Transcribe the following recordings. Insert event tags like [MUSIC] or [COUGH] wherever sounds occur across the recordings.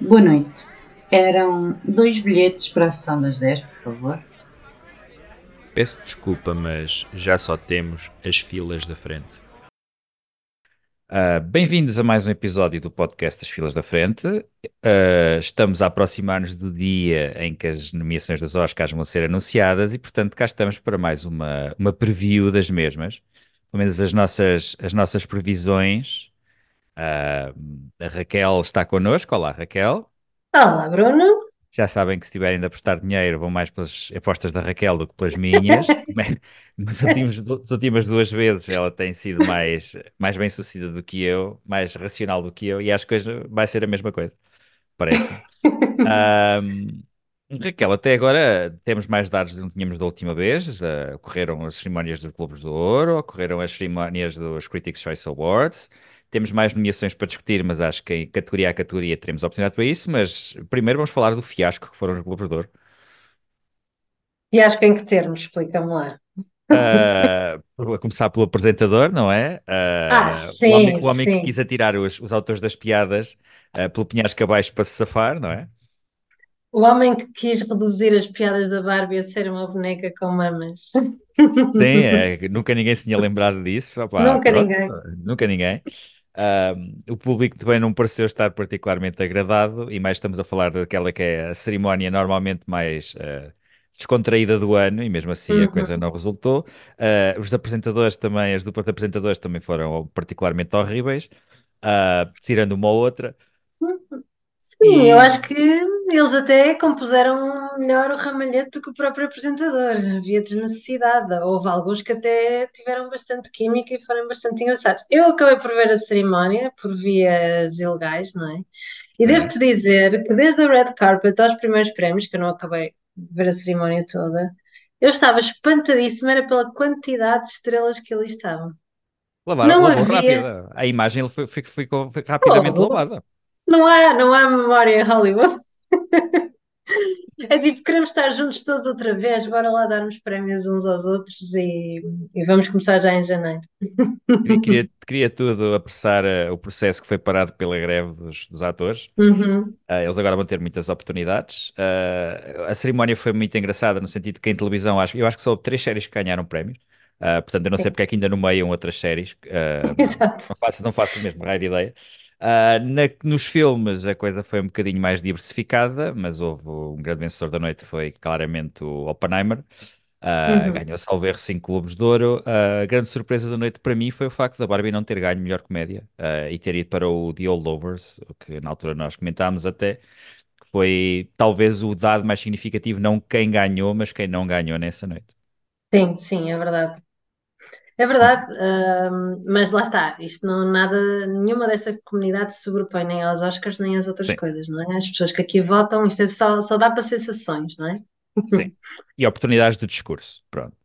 Boa noite. Eram dois bilhetes para a sessão das 10, por favor. Peço desculpa, mas já só temos as filas da frente. Uh, Bem-vindos a mais um episódio do podcast Das Filas da Frente. Uh, estamos a aproximar-nos do dia em que as nomeações dos Oscars vão ser anunciadas e, portanto, cá estamos para mais uma, uma preview das mesmas. Pelo menos as nossas, as nossas previsões. Uh, a Raquel está connosco. Olá, Raquel. Olá, Bruno. Já sabem que se tiverem de apostar dinheiro, vão mais pelas apostas da Raquel do que pelas minhas. [LAUGHS] [LAUGHS] Nas últimas, duas vezes ela tem sido mais, mais bem sucedida do que eu, mais racional do que eu, e acho que hoje vai ser a mesma coisa. Parece. um, Raquel, até agora temos mais dados do que tínhamos da última vez. Uh, ocorreram as cerimónias dos Globos do Ouro, ocorreram as cerimónias dos Critics' Choice Awards. Temos mais nomeações para discutir, mas acho que em categoria a categoria teremos oportunidade para isso. Mas primeiro vamos falar do fiasco que foram os Globos de Ouro. Fiasco em que termos? Explica-me lá. Uh, a começar pelo apresentador, não é? Uh, ah, sim, o homem, o homem sim. que quis atirar os, os autores das piadas uh, pelo penhasco abaixo para se safar, não é? O homem que quis reduzir as piadas da Barbie a ser uma boneca com mamas. Sim, é, nunca ninguém se tinha lembrado disso. Opa, nunca pronto, ninguém. Nunca ninguém. O público também não pareceu estar particularmente agradado, e mais estamos a falar daquela que é a cerimónia normalmente mais uh, descontraída do ano, e mesmo assim Uhum. a coisa não resultou. Uh, os apresentadores também, as duplas de apresentadores também foram particularmente horríveis, uh, tirando uma ou outra. Sim, E- eu acho que eles até compuseram melhor o ramalhete do que o próprio apresentador. Havia desnecessidade. Houve alguns que até tiveram bastante química e foram bastante engraçados. Eu acabei por ver a cerimónia por vias ilegais, não é? E Sim. devo-te dizer que desde a red carpet aos primeiros prémios, que eu não acabei de ver a cerimónia toda, eu estava espantadíssima, era pela quantidade de estrelas que ali estavam. Lavaram, Não lavou havia- rápida. A imagem foi, ficou foi rapidamente Oh. lavada. Não há, não há memória em Hollywood. É tipo, queremos estar juntos todos outra vez, bora lá darmos prémios uns aos outros e, e vamos começar já em janeiro. Queria, queria, tudo apressar uh, o processo que foi parado pela greve dos, dos atores. Uhum. Uh, eles agora vão ter muitas oportunidades. Uh, a cerimónia foi muito engraçada no sentido que em televisão acho, eu acho que só houve três séries que ganharam prémios. Portanto, eu não sei Sim. porque é que ainda nomeiam outras séries. [LAUGHS] Exato. não faço, não faço mesmo raio de ideia. Uh, na- nos filmes a coisa foi um bocadinho mais diversificada, mas houve um grande vencedor da noite, foi claramente o Oppenheimer. Uh, Uhum. Ganhou, salvo erro, 5 Globos de Ouro. Uh, a grande surpresa da noite para mim foi o facto da Barbie não ter ganho melhor comédia uh, e ter ido para o The Holdovers, o que na altura nós comentámos até, que foi talvez o dado mais significativo, não quem ganhou, mas quem não ganhou nessa noite. Sim, sim, é verdade. É verdade, ahm, mas lá está, isto não nada, nenhuma desta comunidade se sobrepõe nem aos Oscars nem às outras Sim. coisas, não é? As pessoas que aqui votam, isto é só, só dá para sensações, não é? Sim. E oportunidades de discurso. Pronto.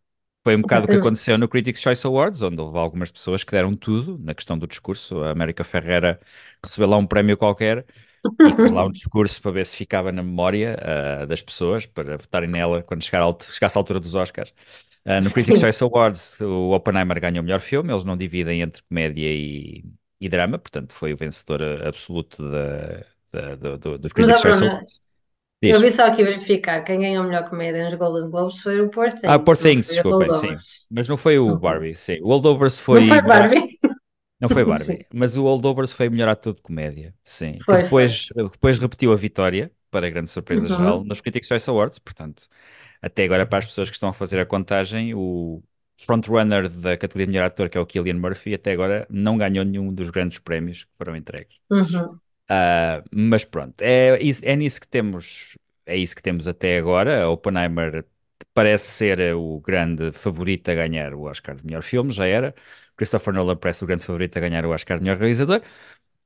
Foi um bocado o que aconteceu no Critics' Choice Awards, onde houve algumas pessoas que deram tudo na questão do discurso. A América Ferreira recebeu lá um prémio qualquer e fez lá um [LAUGHS] discurso para ver se ficava na memória ah, das pessoas, para votarem nela quando chegar ao- chegasse à altura dos Oscars. Ah, no Critics'. Choice Awards, o Oppenheimer ganhou o melhor filme, eles não dividem entre comédia e, e drama, portanto foi o vencedor absoluto da, da- do- do- Critics' Choice Awards. Eu Diz. vi só aqui verificar, quem ganhou a melhor comédia nos Golden Globes foi o Poor Things, Ah, Poor Things, desculpem, sim. Mas não foi o. Barbie, sim. O Holdovers foi. Não foi Barbie? Não foi Barbie, [LAUGHS] mas o Holdovers foi melhor ator de comédia, sim. Foi, depois, depois repetiu a vitória, para grande surpresa Uhum. geral, nos Critics' Choice Awards. Portanto, até agora, para as pessoas que estão a fazer a contagem, o frontrunner da categoria melhor ator, que é o Cillian Murphy, até agora não ganhou nenhum dos grandes prémios que foram entregues. Uhum. Ah, mas pronto, é, é nisso que temos, é isso que temos até agora. A Oppenheimer parece ser o grande favorito a ganhar o Oscar de melhor filme, já era. Christopher Nolan parece o grande favorito a ganhar o Oscar de melhor realizador.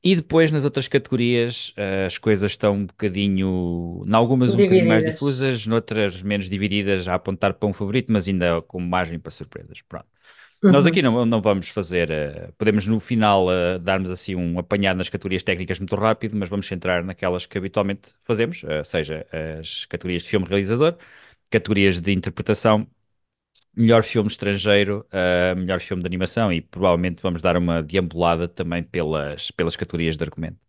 E depois, nas outras categorias, ah, as coisas estão um bocadinho, em algumas um bocadinho mais difusas, noutras menos divididas, a apontar para um favorito, mas ainda com margem para surpresas. Pronto. Uhum. Nós aqui não, não vamos fazer, eh, podemos no final eh, darmos assim um apanhado nas categorias técnicas muito rápido, mas vamos centrar naquelas que habitualmente fazemos, eh, seja as categorias de filme realizador, categorias de interpretação, melhor filme estrangeiro, eh, melhor filme de animação e provavelmente vamos dar uma deambulada também pelas, pelas categorias de argumento.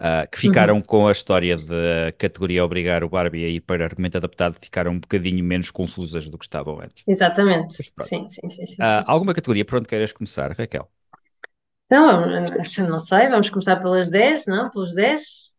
uh, que ficaram com a história da categoria obrigar o Barbie a ir para argumento adaptado, ficaram um bocadinho menos confusas do que estavam antes. Exatamente. Sim, sim, sim, sim, Uh, sim. alguma categoria por onde queiras começar, Raquel? Então, não sei, vamos começar pelas 10, não? Pelos 10?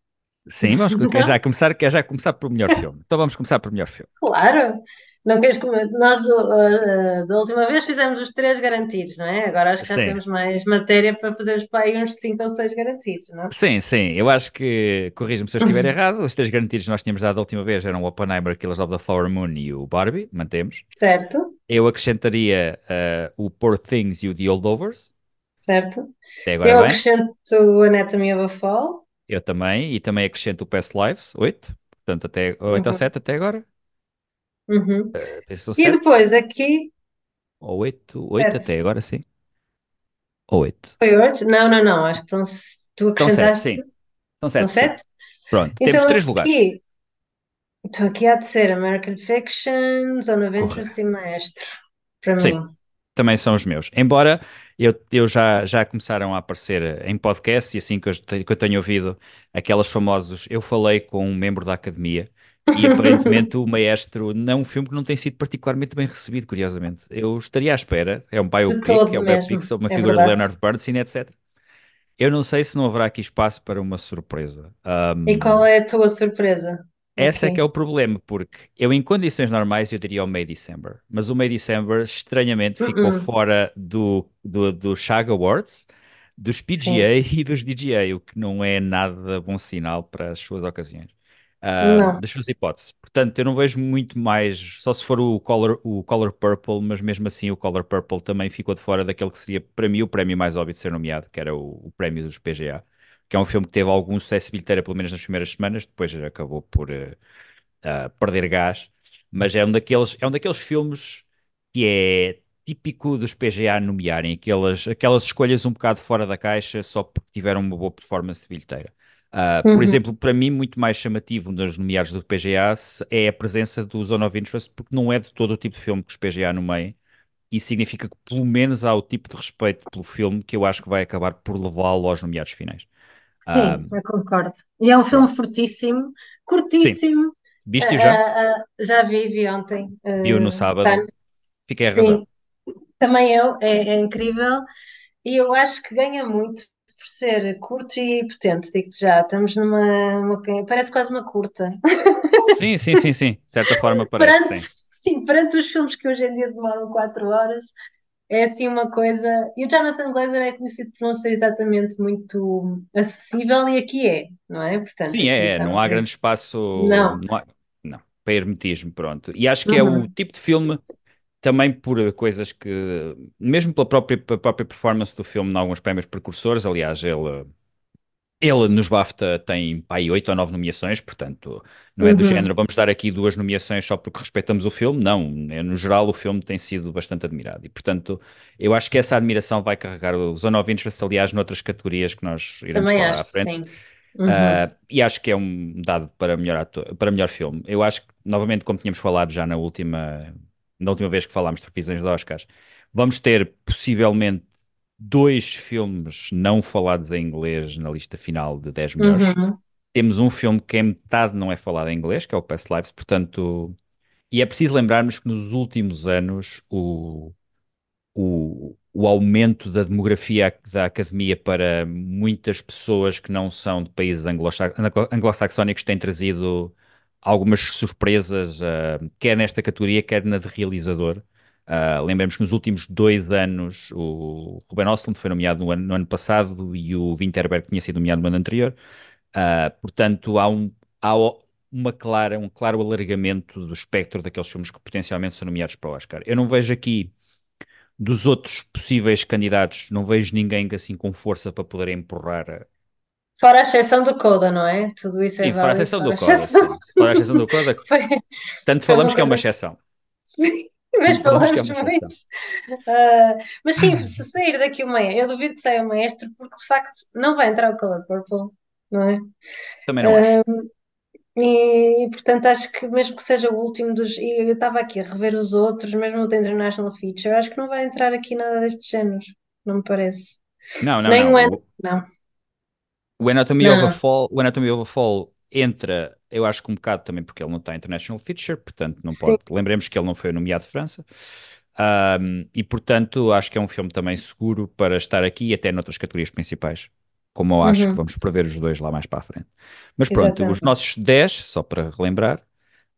Sim, vamos quer já começar, quer já começar pelo melhor filme. Então vamos começar pelo melhor filme. Claro. Não queres comer? Nós uh, uh, da última vez fizemos os três garantidos, não é? Agora acho que já Sim. temos mais matéria para fazermos para aí uns 5 ou 6 garantidos, não é? Sim, sim, eu acho que, corrija-me se eu estiver [LAUGHS] errado, os três garantidos que nós tínhamos dado a última vez eram o Oppenheimer, Killers of the Flower Moon e o Barbie, mantemos. Certo, Eu acrescentaria uh, o Poor Things e o The Holdovers, certo. até agora Eu bem. acrescento o Anatomy of a Fall. Eu também, e também acrescento o Past Lives, 8, portanto até 8 ou Uhum. 7 até agora. Uhum. São E 7, depois aqui, ou 8, 8 Sete. até agora sim. Ou 8. foi 8? Não, não, não, acho que estão, tu Estão 7, acrescentaste, sim. Estão 7, sim. 7? Pronto, Então temos 3 lugares. aqui, então aqui há de ser American Fiction, Zone of Interest e Maestro, para Sim. mim. também são os meus. Embora eu, eu já, já começaram a aparecer em podcast e assim que eu, te- que eu tenho ouvido aquelas famosos, eu falei com um membro da academia e aparentemente o Maestro não é um filme que não tem sido particularmente bem recebido, curiosamente. Eu estaria à espera, é um biopic, é um biopic sobre uma é figura de verdade. Leonard Bernstein, etc. Eu não sei se não haverá aqui espaço para uma surpresa. Um, E qual é a tua surpresa? essa é Aqui. que é o problema, porque eu em condições normais eu diria o May December, mas o May December estranhamente ficou Uh-uh. fora do, do, do SHAG Awards, dos PGA [LAUGHS] e dos DGA, o que não é nada bom sinal para as suas ocasiões. Ah, Não. das suas hipóteses. Portanto, eu não vejo muito mais, só se for o Color, o Color Purple, mas mesmo assim o Color Purple também ficou de fora daquele que seria para mim o prémio mais óbvio de ser nomeado, que era o, o prémio dos PGA que é um filme que teve algum sucesso bilheteiro, pelo menos nas primeiras semanas, depois acabou por eh, ah, perder gás, mas é um daqueles, é um daqueles filmes que é típico dos PGA nomearem, aquelas, aquelas escolhas um bocado fora da caixa só porque tiveram uma boa performance bilheteira. Ah, Uhum. Por exemplo, para mim, muito mais chamativo nos nomeados do PGA é a presença do Zone of Interest, porque não é de todo o tipo de filme que os PGA nomeiam, e significa que pelo menos há o tipo de respeito pelo filme que eu acho que vai acabar por levá-lo aos nomeados finais. Sim, Ah, eu concordo. E é um filme fortíssimo, curtíssimo. Viste-o Ah, já? ah, ah, já vi, vi ontem. Viu no Ah, sábado? tá- Fiquei a razão. Sim, também eu, é, é incrível. E eu acho que ganha muito por ser curto e potente, digo-te já. Estamos numa, uma- parece quase uma curta. Sim, sim, sim, sim. De certa forma parece, Perante, sim. sim, perante os filmes que hoje em dia demoram 4 horas, é assim uma coisa. E o Jonathan Glazer é conhecido por não ser exatamente muito acessível, e aqui é, não é? Portanto, Sim, é, é, não há grande espaço, Não. não há, não, para hermetismo, pronto. E acho que é o Uhum. tipo de filme, também por coisas que, mesmo pela própria, pela própria performance do filme, em alguns prémios precursores, aliás, ele, ele nos BAFTA tem aí oito ou nove nomeações, portanto, não é do Uhum. género, vamos dar aqui duas nomeações só porque respeitamos o filme, não, é, no geral o filme tem sido bastante admirado, e portanto, eu acho que essa admiração vai carregar o Zone of Interest, aliás, noutras categorias que nós iremos Também falar à frente. sim. Uhum. Uh, e acho que é um dado para melhor, ator, para melhor filme. Eu acho que, novamente, como tínhamos falado já na última, na última vez que falámos de revisões de Oscars, vamos ter possivelmente dois filmes não falados em inglês na lista final de 10 melhores. Uhum. Temos um filme que em metade não é falado em inglês, que é o Past Lives, portanto, e é preciso lembrarmos que nos últimos anos o, o, o aumento da demografia da academia para muitas pessoas que não são de países anglo-sax- anglo-saxónicos tem trazido algumas surpresas, ah, quer nesta categoria, quer na de realizador. Ah, lembremos que nos últimos dois anos o Ruben Östlund foi nomeado no ano, no ano passado e o Winterberg tinha sido nomeado no ano anterior. Ah, portanto, há um, há uma clara, um claro alargamento do espectro daqueles filmes que potencialmente são nomeados para o Oscar. Eu não vejo aqui dos outros possíveis candidatos, não vejo ninguém que assim com força para poder empurrar. Fora a exceção do Coda, não é? Tudo isso é Sim, fora a exceção do Coda, exceção. Fora a exceção do Coda, Foi, tanto falamos que é uma exceção. Sim, mas Tanto falamos é muito. Ah, mas sim, se sair daqui o maestro, eu duvido que saia o maestro, porque de facto não vai entrar o Color Purple, não é? Também não acho. E, portanto acho que mesmo que seja o último dos. E eu estava aqui a rever os outros, mesmo o da International Feature, acho que não vai entrar aqui nada deste género, não me parece. Não, não, Nem não. O, não. O Anatomy of a Não. Fall, o Anatomy of a Fall entra, eu acho que um bocado também porque ele não está International Feature, portanto não Sim. pode. Lembremos que ele não foi nomeado de França. Ahm, e portanto acho que é um filme também seguro para estar aqui e até noutras categorias principais. Como eu acho que Uhum. vamos prever os dois lá mais para a frente. Mas pronto, os Exatamente. nossos 10, só para relembrar,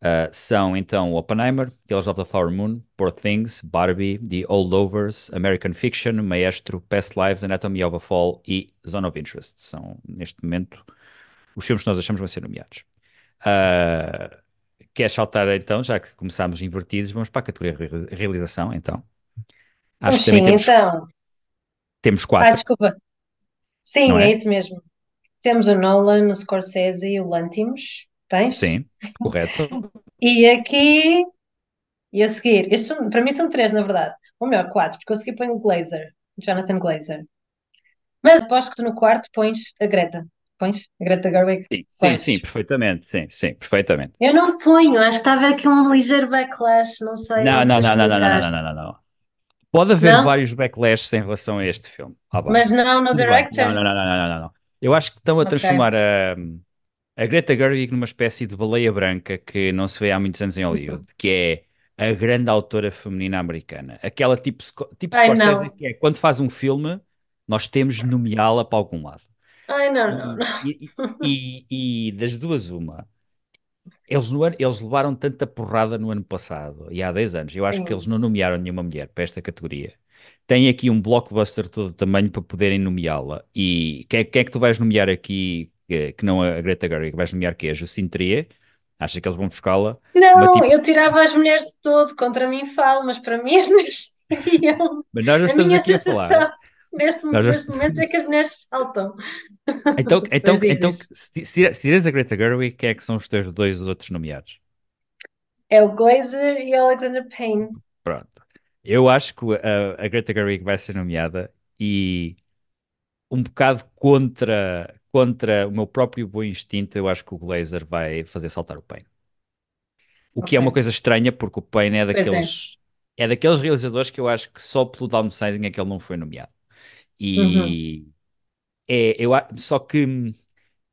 ah, são então Oppenheimer, Killers of the Flower Moon, Poor Things, Barbie, The Holdovers, American Fiction, Maestro, Past Lives, Anatomy of a Fall e Zone of Interest. São, neste momento, os filmes que nós achamos que vão ser nomeados. Ah, queres saltar então, já que começámos invertidos, vamos para a categoria re- realização, então. Acho que sim, temos, então. temos Ah, quatro, desculpa. Sim, é é? isso mesmo. Temos o Nolan, o Scorsese e o Lanthimos. Tens? Sim, correto. E aqui, e a seguir, estes são, para mim são três, na verdade. Ou melhor, quatro, porque eu segui ponho o Glazer, Jonathan Glazer. Mas aposto que tu no quarto pões a Greta. Pões a Greta Gerwig? Sim, sim, Pões. sim, perfeitamente, sim, sim, perfeitamente. Eu não ponho, acho que está a haver aqui um ligeiro backlash, não sei, Não, não não, não, não, não, não, não, não, não. Pode haver Não? vários backlashes em relação a este filme. Ah. Mas não no Tudo director? Não, não, não, não, não, não. Eu acho que estão a transformar a, a Greta Gerwig numa espécie de baleia branca que não se vê há muitos anos em Hollywood, que é a grande autora feminina americana. Aquela tipo, tipo Ai, Scorsese não. que é, quando faz um filme, nós temos de nomeá-la para algum lado. Ai, não, não, não. E, e- e- das duas, uma. Eles, no ano- eles levaram tanta porrada no ano passado, e há 10 anos. Eu acho que eles Sim. não nomearam nenhuma mulher para esta categoria. Tem aqui um blockbuster todo o tamanho para poderem nomeá-la. E quem é, quem é que tu vais nomear aqui, que, que não a Greta Gerwig? Vais nomear quê? A Justine Trier? Achas que eles vão buscá-la? Não, tipo... eu tirava as mulheres de todo, contra mim falo, mas para mim as mulheres. Mas nós A estamos aqui a falar. neste, Nós neste momento é que as mulheres saltam. Então, [LAUGHS] então, diz então se, se tiras a Greta Gerwig, quem é que são os teus dois outros nomeados? É o Glazer e o Alexander Payne. Pronto. Eu acho que a, a Greta Gerwig vai ser nomeada e um bocado contra, contra o meu próprio bom instinto, eu acho que o Glazer vai fazer saltar o Payne. O que é uma coisa estranha, porque o Payne é é. daqueles, é daqueles realizadores que eu acho que só pelo downsizing é que ele não foi nomeado. Uhum. E é, eu, só que hum,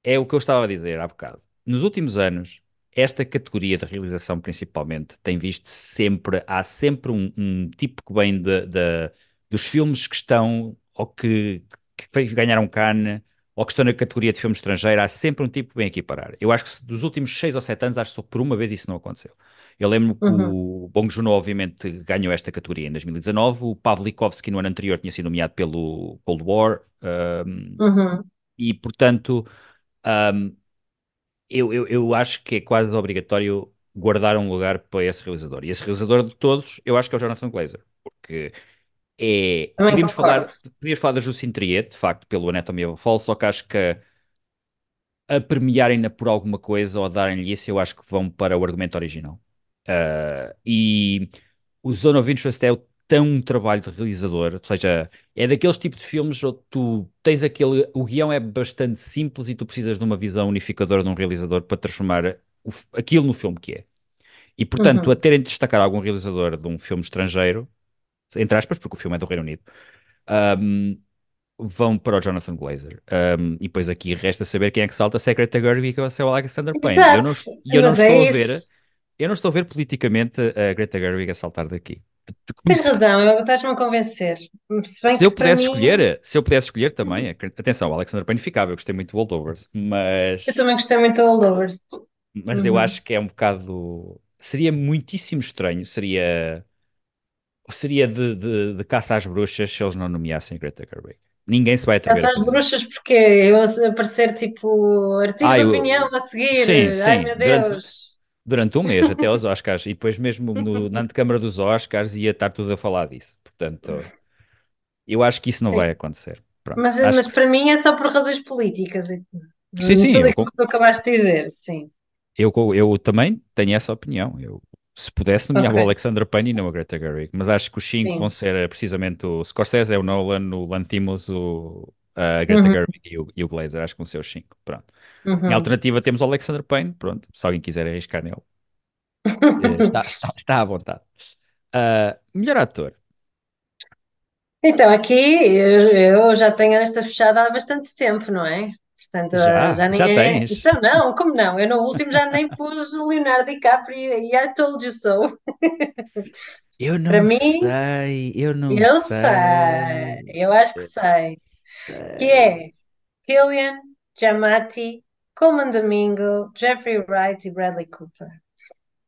é o que eu estava a dizer há bocado. Nos últimos anos, esta categoria de realização, principalmente, tem visto sempre, há sempre um, um tipo que vem de, de- dos filmes que estão, ou que, que ganharam Cannes, ou que estão na categoria de filme estrangeiro, há sempre um tipo que vem aqui parar. Eu acho que dos últimos seis ou sete anos, acho que só por uma vez isso não aconteceu. Eu lembro que Uhum. o Bong Joon-ho, obviamente, ganhou esta categoria em 2019, o Pavlikovsky no ano anterior tinha sido nomeado pelo Cold War, um, Uhum. e portanto, um, eu, eu, eu acho que é quase obrigatório guardar um lugar para esse realizador. E esse realizador de todos, eu acho que é o Jonathan Glazer, porque é. Também Podíamos falar, podíamos falar da Justine Triet, de facto, pelo Anatomy of a Fall, só que acho que a premiarem-na por alguma coisa ou a darem-lhe isso, eu acho que vão para o argumento original. Uh, e o Zone of Interest é tão um trabalho de realizador, ou seja, é daqueles tipos de filmes onde tu tens aquele. O guião é bastante simples e tu precisas de uma visão unificadora de um realizador para transformar o aquilo no filme que é. E portanto, Uhum. a terem de destacar algum realizador de um filme estrangeiro, entre aspas, porque o filme é do Reino Unido, um, vão para o Jonathan Glazer. Um, e depois aqui resta saber quem é que salta se é Greta Gerwig ou se é o Alexander Payne. Eu não, eu não Mas estou é a ver, isso. eu não estou a ver politicamente a Greta Gerwig a saltar daqui. Tens razão, eu- estás-me a convencer. Se Se eu que pudesse mim, escolher, se eu pudesse escolher também, é que- atenção, o Alexander Payne ficava, eu gostei muito do Holdovers, eu mas, também gostei muito do Holdovers. mas eu Uhum. acho que é um bocado, seria muitíssimo estranho, seria, seria de, de, de caça às bruxas se eles não nomeassem Greta Gerwig. Ninguém se vai atrever Caça às bruxas porque eu aparecer tipo artigos Ah, de eu, opinião a seguir. sim, Ai sim, meu durante, Deus. durante um mês até aos [LAUGHS] Oscars, e depois mesmo no, na antecâmara dos Oscars ia estar tudo a falar disso. Portanto, eu acho que isso não Sim. vai acontecer. Pronto, Mas, mas para mim é só por razões políticas. sim, sim, Tudo eu, que tu acabaste de dizer, sim. Eu, eu também tenho essa opinião. Eu, se pudesse, nomeava o Ok, Alexander Payne e não a Greta Gerwig. Mas acho que os cinco vão sim. ser eh, precisamente o Scorsese, o Nolan, o Lanthimos, o, a Greta Uhum, Gerwig e o, e o Glazer. Acho que vão ser os cinco. Pronto. Em uhum. alternativa temos o Alexander Payne. Pronto. Se alguém quiser arriscar nele, eh, [LAUGHS] está, está, está à vontade. Ah, melhor ator. Então, aqui eu já tenho esta fechada há bastante tempo, não é? Portanto, Já, já nem já é. tens. Então, não, como não? Eu no último já nem pus o Leonardo DiCaprio e I told you so. [LAUGHS] Eu não Para mim, sei, eu não eu sei. sei, eu acho que sei. Que é Killian, Giamatti, Coleman Domingo, Jeffrey Wright e Bradley Cooper.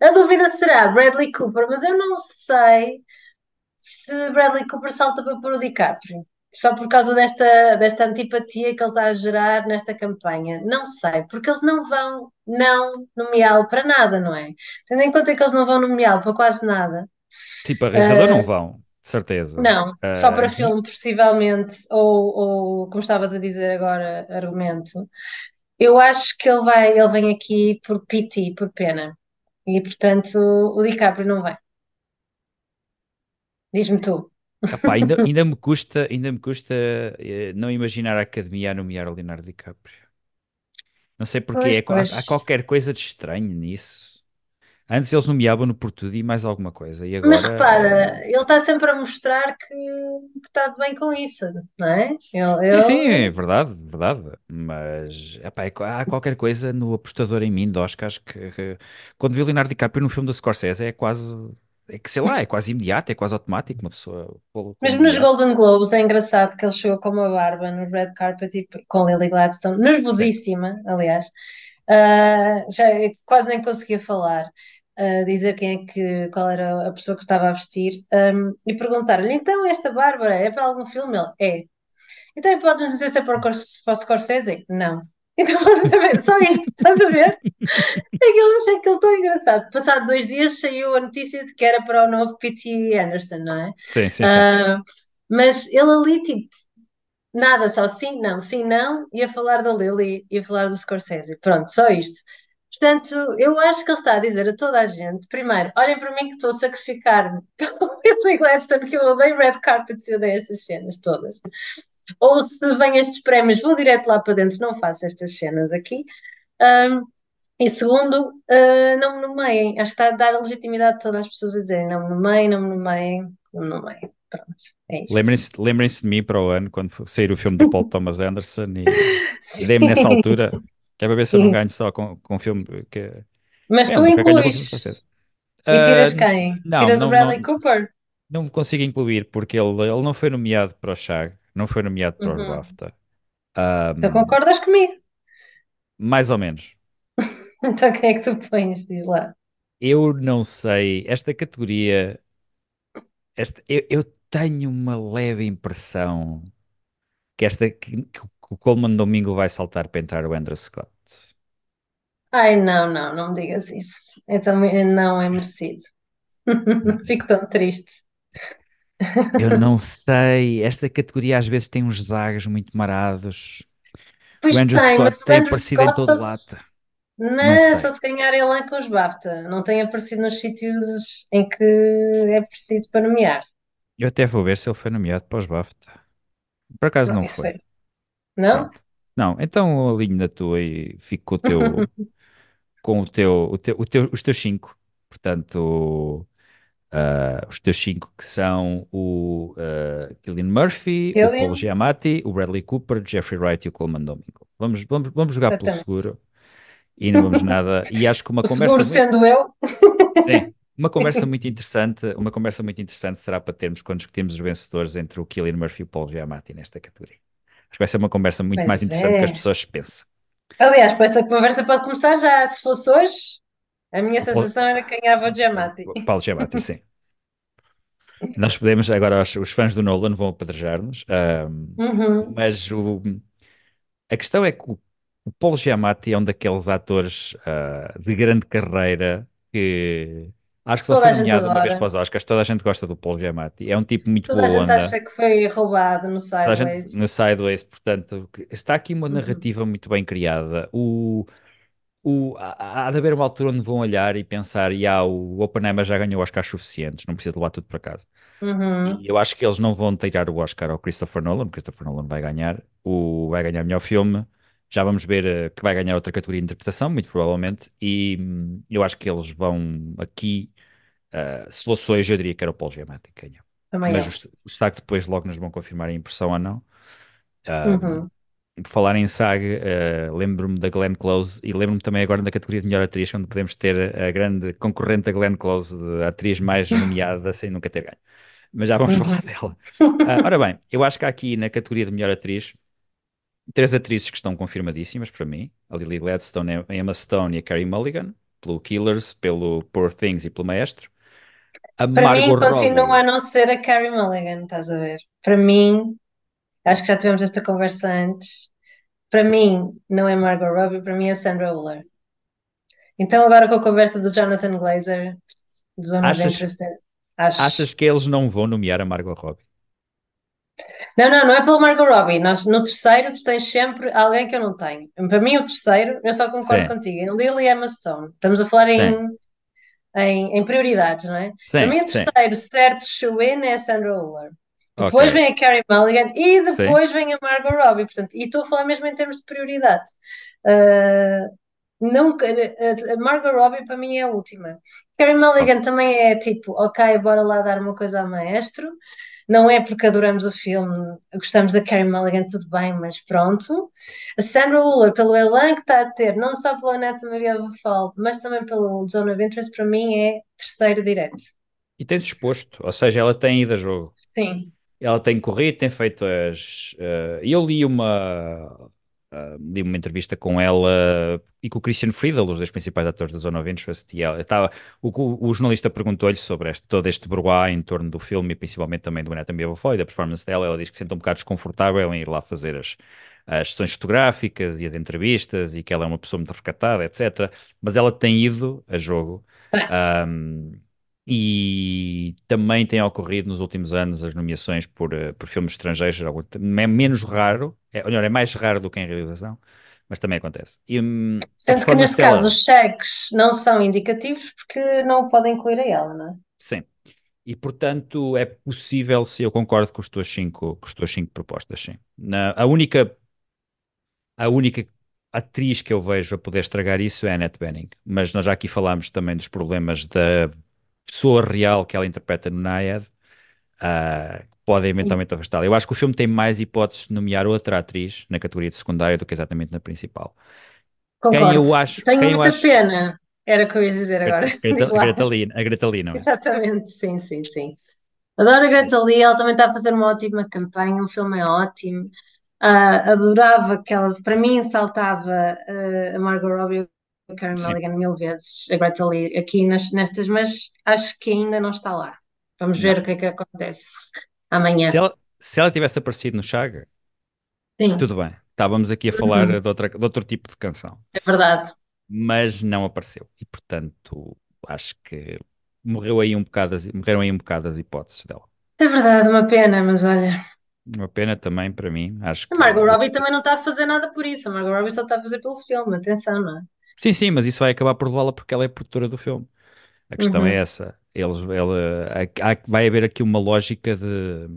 A dúvida será Bradley Cooper, mas eu não sei se Bradley Cooper salta para pôr o DiCaprio. Só por causa desta, desta antipatia que ele está a gerar nesta campanha. Não sei, porque eles não vão não nomeá-lo para nada, não é? Tendo em conta que eles não vão nomeá-lo para quase nada. Tipo, a realizador não Ah, vão, de certeza. não, só Ah, para gui- filme, possivelmente, ou, ou como estavas a dizer agora, argumento. Eu acho que ele vai, ele vem aqui por pity, por pena. E portanto, o DiCaprio não vai. Diz-me tu. Epá, ainda, ainda me custa, ainda me custa eh, não imaginar a Academia a nomear o Leonardo DiCaprio. Não sei porquê, Pois, é, co- há, pois. há qualquer coisa de estranho nisso. Antes eles nomeavam-no por tudo e mais alguma coisa, e Mas agora repara, ele está sempre a mostrar que, que está de bem com isso, não é? Ele, Sim, sim, é verdade, verdade. Mas epá, é co- há qualquer coisa no apostador em mim de Oscars que, que- quando vi o Leonardo DiCaprio no filme do Scorsese é quase, é que sei lá, é quase imediato, é quase automático uma pessoa Mesmo nos. Golden Globes é engraçado que ele chegou com uma barba no red carpet e com Lily Gladstone, Sim. nervosíssima, aliás. Ah, já quase nem conseguia falar, ah, dizer quem é que, qual era a pessoa que estava a vestir, Ahm, e perguntar-lhe, então esta Bárbara é para algum filme? Ele, é. Então e podes nos dizer se é para o Scorsese? Não. Então [LAUGHS] vamos saber, só isto, estás a ver? É que eu achei aquilo tão engraçado. Passado dois dias saiu a notícia de que era para o novo P.T. Anderson, não é? Sim, sim, sim. Ah, mas ele ali, tipo, nada, só sim, não, sim, não, ia falar da Lily, ia falar do Scorsese. Pronto, só isto. Portanto, eu acho que ele está a dizer a toda a gente: primeiro, olhem para mim que estou a sacrificar-me [LAUGHS] pelo Gladstone, que eu odeio red carpets e odeio estas cenas todas. Ou se vêm estes prémios, vou direto lá para dentro, não faço estas cenas aqui. Ahm, e segundo, ah, não me nomeiem. Acho que está a dar a legitimidade a todas as pessoas a dizerem: não me nomeiem, não me nomeiem, não me nomeiem. Pronto, é isto. Lembrem-se, lembrem-se de mim para o ano, quando sair o filme do Paul [LAUGHS] Thomas Anderson e, e dei-me nessa altura, que é ver se eu não ganho só com, com um filme que Mas é, tu incluís e tiras Ah, quem? não, Tiras o não, Bradley não, Cooper? não consigo incluir porque ele, ele não foi nomeado para o SHAG, não foi nomeado para os Uhum. BAFTA. Ah, Então concordas comigo? mais ou menos. [LAUGHS] Então quem é que tu pões? Diz lá. Eu não sei, esta categoria, esta, eu, eu tenho uma leve impressão que esta que, que o Coleman Domingo vai saltar para entrar o Andrew Scott. Ai, não, não, não me digas isso. Então não é merecido. [LAUGHS] Fico tão triste. Eu não sei, esta categoria às vezes tem uns zagas muito marados. O Pois Andrew tem, Scott o tem Andrew aparecido em Scott todo só lado. Não não, só se ganhar ele lá com os BAFTA. Não tem aparecido nos sítios em que é preciso para nomear. Eu até vou ver se ele foi nomeado para os BAFTA. Por acaso Não, não foi. foi. Não? Pronto. Não, então alinho na tua e fico com o teu, [LAUGHS] com o teu, o teu, o teu- os teus cinco. Portanto, ah, os teus cinco que são o uh, Cillian Murphy, o Paul Killian? Giamatti, o Bradley Cooper, Jeffrey Wright e o Coleman Domingo. Vamos, vamos, vamos jogar pelo Exatamente. seguro e não vamos nada. E acho que uma [LAUGHS] O conversa seguro muito, sendo eu. [LAUGHS] sim, uma conversa muito [LAUGHS] interessante, uma conversa muito interessante será para termos quando discutimos os vencedores entre o Cillian Murphy e o Paul Giamatti nesta categoria. Acho que vai ser uma conversa muito mais Pois interessante do que as é. pessoas pensam. Aliás, essa conversa pode começar já. Se fosse hoje, a minha sensação era que ganhava o Giamatti. Paulo Giamatti, [LAUGHS] sim. Nós podemos, agora os, os fãs do Nolan vão apedrejar-nos, Uhum. mas o, a questão é que o, o Paul Giamatti é um daqueles atores ah, de grande carreira que acho que só Toda foi a nomeado uma vez para os Oscars. Toda a gente gosta do Paul Giamatti. É um tipo muito Toda a boa gente onda. acha que foi roubado no Toda a gente Sideways. no Sideways, portanto, está aqui uma Uhum. narrativa muito bem criada. O, o, há, há de haver uma altura onde vão olhar e pensar, e ah, o Oppenheimer já ganhou Oscars suficientes, não precisa de levar tudo para casa. Uhum. E eu acho que eles não vão tirar o Oscar ao Christopher Nolan. O Christopher Nolan vai ganhar, o, vai ganhar melhor filme. Já vamos ver eh, que vai ganhar outra categoria de interpretação, muito provavelmente. E hum, eu acho que eles vão aqui, uh, fosse hoje, eu diria que era o Paul Giamatti que ganhou. Também Mas eu. o, destaque depois logo nos vão confirmar a impressão ou não. Um, Uhum. Por falar em SAG, eh, lembro-me da Glenn Close e lembro-me também agora da categoria de melhor atriz, onde podemos ter a grande concorrente da Glenn Close, de atriz mais [LAUGHS] nomeada sem nunca ter ganho. Mas já vamos Uhum. falar dela. Ah, ora bem, eu acho que há aqui na categoria de melhor atriz três atrizes que estão confirmadíssimas para mim: a Lily Gladstone, a Emma Stone e a Carey Mulligan, pelo Killers, pelo Poor Things e pelo Maestro. A Para mim, Margot continua Robbie. a não ser a Carey Mulligan, estás a ver? Para mim, acho que já tivemos esta conversa antes. Para mim, não é Margot Robbie, para mim é Sandra Uller. Então, agora com a conversa do Jonathan Glazer, do Zona Achas- acho. Achas que eles não vão nomear a Margot Robbie? Não, não, não é pelo Margot Robbie. Nós, no terceiro, tu tens sempre alguém que eu não tenho. Para mim, o terceiro, eu só concordo Sim. contigo. Lily Emma Stone. Estamos a falar em, em, em prioridades, não é? Para mim, Sim, o sim. terceiro, certo, shoe-in é a Sandra Uller. Depois Ok. vem a Carey Mulligan e depois vem a Margot Robbie. Portanto, e estou a falar mesmo em termos de prioridade. Ah, nunca, a Margot Robbie para mim é a última. Carey Mulligan também é tipo, ok, bora lá dar uma coisa ao maestro. Não é porque adoramos o filme, gostamos da Carey Mulligan, tudo bem, mas pronto. A Sandra Uller, pelo elan que está a ter, não só pelo Anatomy of a Fall, mas também pelo Zone of Interest, para mim é terceiro direto. E tem-se exposto, ou seja, ela tem ido a jogo. Sim. Ela tem corrido, tem feito as. eh, eu li uma. eh, li uma entrevista com ela e com o Christian Friedel, os dois principais atores da Zona of Interest, e ela estava, o, o, o jornalista perguntou-lhe sobre este, todo este broá em torno do filme e principalmente também do Anatomy of a Fall e da performance dela. Ela diz que se sente um bocado desconfortável em ir lá fazer as, as sessões fotográficas e as entrevistas e que ela é uma pessoa muito recatada, etc. Mas ela tem ido a jogo. Um, e também tem ocorrido nos últimos anos as nomeações por, uh, por filmes estrangeiros, é menos raro, é, melhor, é mais raro do que em realização, mas também acontece. E, um, Sendo que neste caso os cheques não são indicativos porque não podem incluir a ela, não é? Sim. E portanto é possível, se eu concordo com as tuas cinco, com as tuas cinco propostas, sim. Na, a única a única atriz que eu vejo a poder estragar isso é a Annette Bening, mas nós já aqui falámos também dos problemas da pessoa real que ela interpreta no Naiad, uh, que podem eventualmente afastá-la. Eu acho que o filme tem mais hipóteses de nomear outra atriz na categoria de secundária do que exatamente na principal. Concordo. Quem eu acho, Tenho quem muita acho... pena. Era o que eu ia dizer agora. Greta, [LAUGHS] a Greta Lee, não é? Exatamente, sim, sim, sim. Adoro a Greta Lee, ela também está a fazer uma ótima campanha, o filme é ótimo. Uh, adorava aquelas, para mim saltava uh, a Margot Robbie Karen Mulligan mil vezes, a Greta Lee aqui nestas, mas acho que ainda não está lá. Vamos ver não. o que é que acontece amanhã. Se ela, se ela tivesse aparecido no Chaga, Sim. tudo bem. Estávamos aqui a falar uhum. de, outra, de outro tipo de canção. É verdade. Mas não apareceu. E portanto, acho que morreu aí um bocado morreram aí um bocado as hipóteses dela. É verdade, uma pena, mas olha. Uma pena também para mim. Acho a Margot Robbie também não está a fazer nada por isso. A Margot Robbie só está a fazer pelo filme, atenção, não é? Sim, sim, mas isso vai acabar por levá-la porque ela é produtora do filme. A questão Uhum. é essa. Eles, ela, há, vai haver aqui uma lógica de,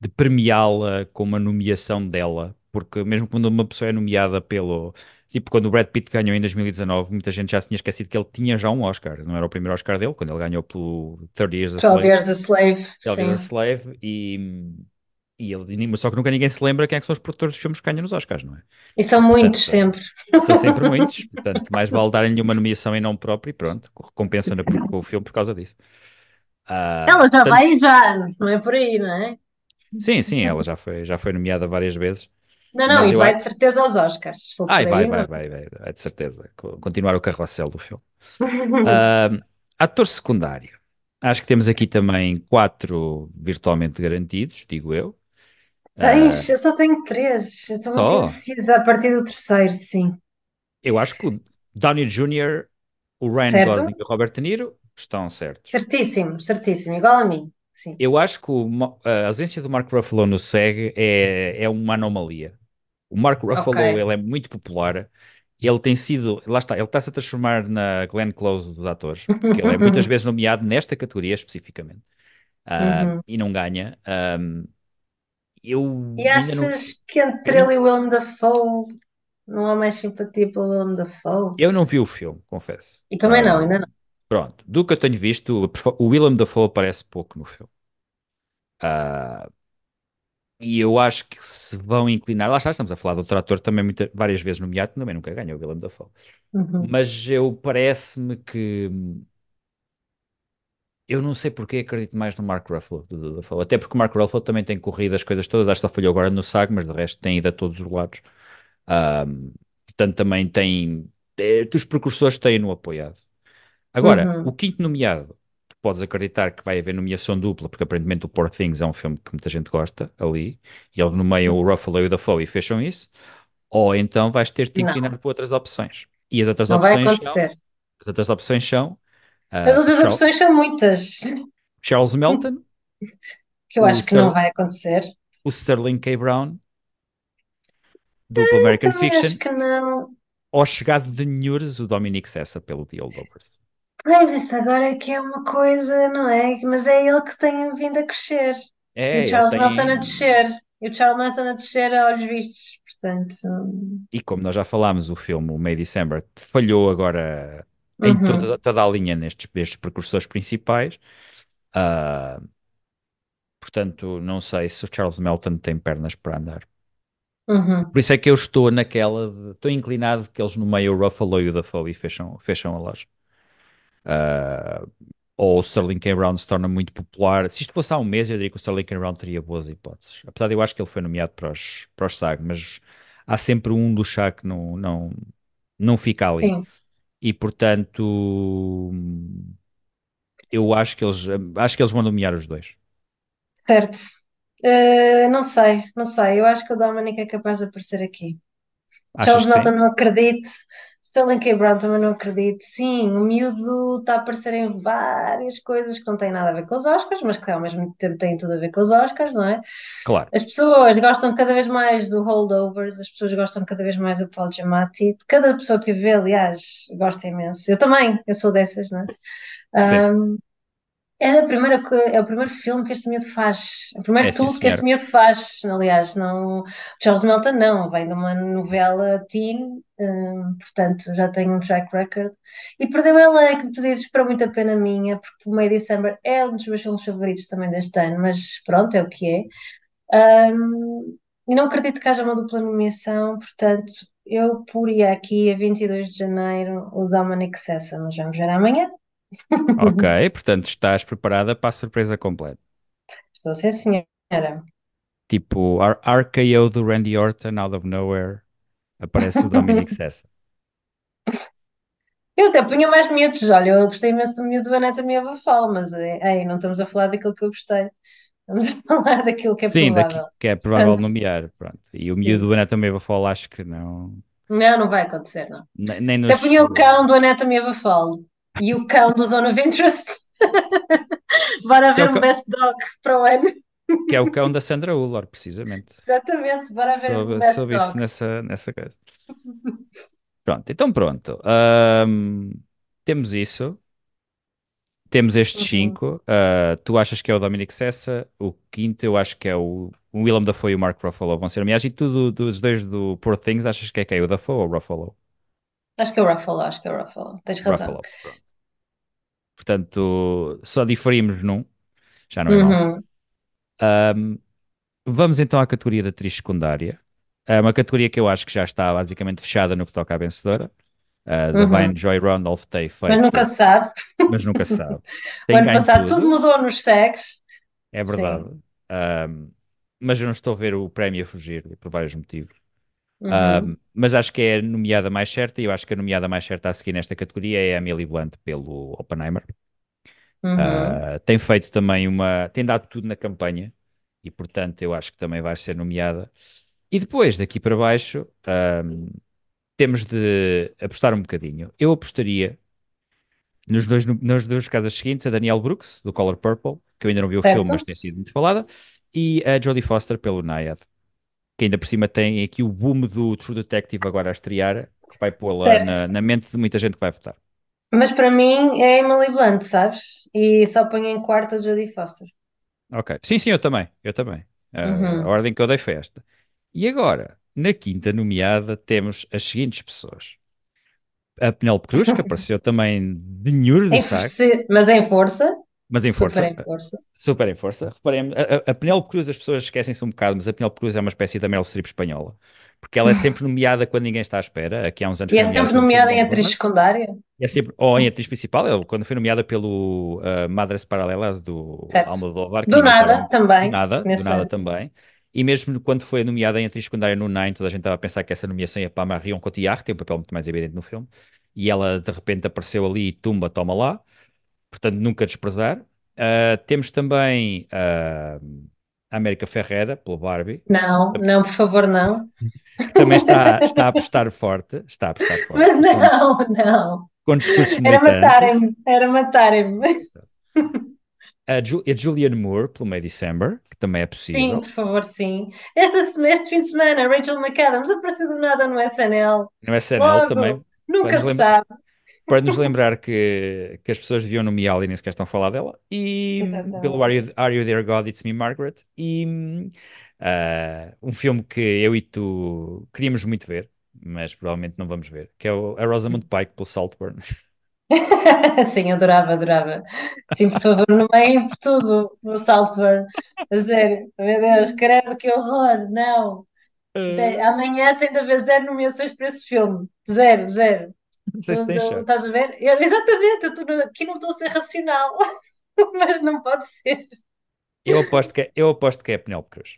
de premiá-la com uma nomeação dela, porque mesmo quando uma pessoa é nomeada pelo. Tipo, quando o Brad Pitt ganhou em 2019, muita gente já se tinha esquecido que ele tinha já um Oscar. Não era o primeiro Oscar dele, quando ele ganhou pelo 30 Years a 12 Slave. Years a Slave. 12 Years a Slave e. E ele, só que nunca ninguém se lembra quem é que são os produtores dos filmes que ganham nos Oscars, não é? E são muitos, portanto, sempre. São sempre muitos, portanto, mais vale darem-lhe uma nomeação em nome próprio e pronto, recompensa com o filme por causa disso. Uh, ela já portanto, vai já, não é por aí, não é? Sim, sim, ela já foi, já foi nomeada várias vezes. Não, não, e vai de certeza aos Oscars. Ai, vai, vai, vai, vai, de certeza. Continuar o carrossel do filme. ator secundário. Acho que temos aqui também quatro virtualmente garantidos, digo eu. Tens? Uh, eu só tenho três. Eu estou muito indecisa a partir do terceiro, sim. Eu acho que o Downey Jr., o Ryan certo? Gosling e o Robert De Niro estão certos. Certíssimo, certíssimo. Igual a mim. Sim. Eu acho que o, a ausência do Mark Ruffalo no SEG é, é uma anomalia. O Mark Ruffalo Ok. ele é muito popular. Ele tem sido, lá está, ele está-se a transformar na Glenn Close dos atores, porque ele é [LAUGHS] muitas vezes nomeado nesta categoria especificamente uh, Uhum. e não ganha. Um, eu E ainda não, achas que entre ele e o Willem Dafoe não há mais simpatia pelo Willem Dafoe? eu não vi o filme, confesso. E também não, Ah, ainda não. Pronto, do que eu tenho visto, o- Willem Dafoe aparece pouco no filme. Ah, E eu acho que se vão inclinar, lá está, estamos a falar do outro ator também muita- várias vezes nomeado, também nunca ganhou, o Willem Dafoe. Uhum. Mas eu parece-me que eu não sei porque acredito mais no Mark Ruffalo do do Dafoe. Até porque o Mark Ruffalo também tem corrido as coisas todas, acho que só falhou agora no SAG, mas de resto tem ido a todos os lados. Ahm, portanto, também tem. eh, os precursores têm-no apoiado. Agora, Uhum. o quinto nomeado, tu podes acreditar que vai haver nomeação dupla, porque aparentemente o Poor Things é um filme que muita gente gosta ali, e eles nomeiam o Ruffalo e o Dafoe e fecham isso, ou então vais ter de te inclinar por outras opções. E as outras Não opções são, as outras opções são As outras Charles, opções são muitas, Charles Melton, que eu o, acho que não Ster- vai acontecer. o Sterling K. Brown, duplo American Fiction, acho que não. ou chegado de Nhures, o Dominic Sessa pelo The Holdovers. Pois, isto agora é que é uma coisa, não é? Mas é ele que tem vindo a crescer. E É, o ele Charles Melton a descer. E o Charles Melton a descer a olhos vistos. Portanto, E como nós já falámos, o filme, o May December, falhou agora em uhum, toda, toda a linha nestes, nestes precursores principais. Ah, portanto, não sei se o Charles Melton tem pernas para andar. uhum. Por isso é que eu estou naquela de, estou inclinado que eles nomeiam o Ruffalo e o Dafoe e fecham, fecham a loja. Ah, ou o Sterling K. Brown se torna muito popular. Se isto fosse há um mês, eu diria que o Sterling K. Brown teria boas hipóteses. Apesar de eu acho que ele foi nomeado para os, para os SAG, mas há sempre um do chá que não, não, não fica ali. Sim. E portanto, eu acho que eles, acho que eles vão nomear os dois. Certo. Eh, não sei, não sei. Eu acho que o Dominic é capaz de aparecer aqui. Achas Charles? Melton não acredito. Sterling K. Brown também não acredito. Sim, o miúdo está a aparecer em várias coisas que não têm nada a ver com os Oscars, mas que ao mesmo tempo têm tudo a ver com os Oscars, não é? Claro. As pessoas gostam cada vez mais do Holdovers, as pessoas gostam cada vez mais do Paul Giamatti. Cada pessoa que vê, aliás, gosta imenso. Eu também, eu sou dessas, não é? Sim. Ahm, é, a primeira, é o primeiro filme que este miúdo faz. É o primeiro É tudo que este miúdo faz. Aliás, não, Charles Melton não, vem de uma novela teen, hum, portanto já tem um track record. E perdeu ela, como tu dizes, para muita pena minha, porque o May December é um dos meus filmes favoritos também deste ano, mas pronto, é o que é. Hum, e não acredito que haja uma dupla nomeação, portanto, eu poria aqui a 22 de janeiro o Dominic Sessa, mas vamos ver amanhã. Ok, [LAUGHS] portanto estás preparada para a surpresa completa. Estou sim, senhora. Tipo, R- RKO do Randy Orton, out of nowhere, aparece o Dominic [LAUGHS] Sessa. Eu até punha mais miúdos, olha, eu gostei imenso do miúdo do Anatomia of a Fall, mas é, ei, não estamos a falar daquilo que eu gostei, estamos a [LAUGHS] falar daquilo que é Sim, provável. que é provável Portanto, nomear, pronto. E o sim. miúdo do Anatomy of a Fall acho que não, Não, não vai acontecer, não. ne- nem Até nos, punha o cão do Anatomy of a Fall e o cão do Zone of Interest. [LAUGHS] Bora é ver o, um Best Dog para o ano. que é o cão da Sandra Ullor, precisamente. Exatamente, bora ver um Soube, Best soube isso Dog. nessa, nessa coisa. Pronto, então pronto. Ahm, temos isso. Temos estes Uhum. cinco. Ah, tu achas que é o Dominic Sessa? O quinto eu acho que é o, o Willem Dafoe e o Mark Ruffalo vão ser nomeados. E tu do- dos dois do Poor Things achas que é quem? O Dafoe ou o Ruffalo? Acho que é o Ruffalo, acho que é o Ruffalo. Tens razão. Ruffalo. Portanto, só diferimos num. Já não é. Uhum. Ahm, vamos então à categoria de atriz secundária. É uma categoria que eu acho que já está basicamente fechada no que toca à vencedora. A Uhum. Divine Joy Randolph tem Mas feito, nunca se sabe. mas nunca se sabe. [LAUGHS] O ano passado tudo tudo, mudou nos segs. é verdade. Ahm, mas eu não estou a ver o prémio a fugir por vários motivos. Uhum. Ahm, mas acho que é a nomeada mais certa e eu acho que a nomeada mais certa a seguir nesta categoria é a Emily Blunt pelo Oppenheimer. Uhum. Ah, tem feito também uma. tem dado tudo na campanha e, portanto, eu acho que também vai ser nomeada. E depois, daqui para baixo, temos de apostar um bocadinho. Eu apostaria nos dois, nos dois casos seguintes a Danielle Brooks, do Color Purple, que eu ainda não vi o filme, mas Certo? tem sido muito falada, e a Jodie Foster pelo Naiad, que ainda por cima tem aqui o boom do True Detective agora a estrear, que vai pô-la na, na mente de muita gente que vai votar. Mas para mim é Emily Blunt, sabes? E só ponho em quarto a Jodie Foster. Ok. Sim, sim, eu também. Eu também. Ah, a Uhum. ordem que eu dei foi esta. E agora, na quinta nomeada, temos as seguintes pessoas. A Penélope Cruz, que [LAUGHS] apareceu também de nhur do saco, mas em força. Mas em força, Super em força. super em força. Reparem, a, a, Penélope Cruz, as pessoas esquecem-se um bocado, mas a Penélope Cruz é uma espécie da Meryl Streep espanhola. Porque ela é [LAUGHS] sempre nomeada quando ninguém está à espera. Aqui há uns anos E é sempre nomeada em atriz secundária. É sempre, ou em atriz principal, ela, quando foi nomeada pelo uh, Madres Paralelas do Certo. Almodóvar, Do ninguém nada também. do nada, do nada também. E mesmo quando foi nomeada em atriz secundária no Nine, toda a gente estava a pensar que essa nomeação ia para a Marion Cotillard, que tem um papel muito mais evidente no filme, e ela de repente apareceu ali e tumba, toma lá. Portanto, nunca desprezar. Uh, temos também uh, a América Ferreira, pelo Barbie, Não, não, por favor, não. que também está, está a apostar forte. Está a apostar forte. Mas Com, não, não. com discursos Era matarem-me, era matarem-me. A, Ju a Julianne Moore, pelo May December, que também é Sim, possível. por favor, sim. Este, este fim de semana, Rachel McAdams apareceu do nada no SNL. No SNL Logo, também, nunca se sabe. Para nos lembrar que, que as pessoas deviam nomeá-la e nem sequer estão a falar dela. E Exatamente. pelo Are You, Are You There God, It's Me, Margaret. E ah, um filme que eu e tu queríamos muito ver, mas provavelmente não vamos ver, que é o, a Rosamund Pike pelo Saltburn. [LAUGHS] Sim, adorava, adorava. Sim, por favor, não meiem por tudo o Saltburn. A sério, meu Deus, credo, que horror, não. Tem- amanhã tem de haver zero nomeações para esse filme. Zero, zero. Não sei se tem tu- chance. Estás a ver? Eu- exatamente, eu tô- aqui não estou a ser racional, [LAUGHS] mas não pode ser. Eu aposto que, é- eu aposto que é a Penélope Cruz.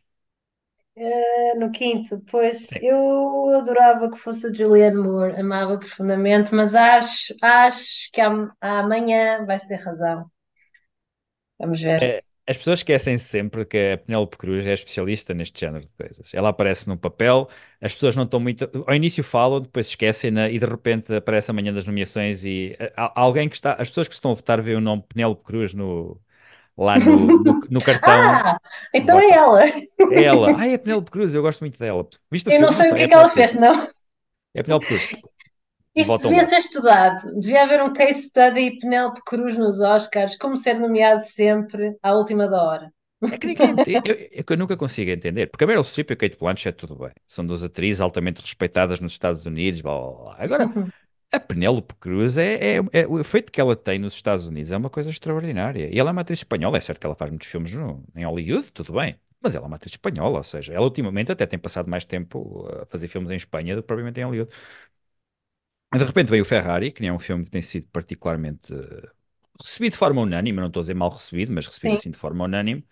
Eh, no quinto, pois Sim. eu adorava que fosse a Julianne Moore, amava profundamente, mas acho, acho que am- amanhã vais ter razão. Vamos ver. É, as pessoas esquecem sempre que a Penélope Cruz é especialista neste género de coisas. Ela aparece num papel, as pessoas não estão muito. Ao início falam, depois esquecem e de repente aparece amanhã das nomeações e eh, há- alguém que está. As pessoas que estão a votar veem o nome Penélope Cruz no, lá no, no, no cartão. [LAUGHS] Ah, então é ela. É ela. Ai, é a Penélope Cruz, eu gosto muito dela. Viste Eu não filme? sei o que é é que ela fez, não. É a Penélope Cruz. Isto Votam devia ser estudado. Devia haver um case study Penélope Cruz nos Oscars, como ser nomeado sempre à última da hora. É que ninguém entende. Eu, é que eu nunca consigo entender. Porque a Meryl Streep e a Kate Blanchett, tudo bem. São duas atrizes altamente respeitadas nos Estados Unidos, blá blá blá. Agora, a Penélope Cruz é, é- é- o efeito que ela tem nos Estados Unidos é uma coisa extraordinária. E ela é uma atriz espanhola, é certo que ela faz muitos filmes no- em Hollywood, tudo bem. Mas ela é uma atriz espanhola, ou seja, ela ultimamente até tem passado mais tempo a fazer filmes em Espanha do que propriamente em Hollywood. De repente veio o Ferrari, que nem é um filme que tem sido particularmente eh, recebido de forma unânime, não estou a dizer mal recebido, mas recebido Sim. assim de forma unânime.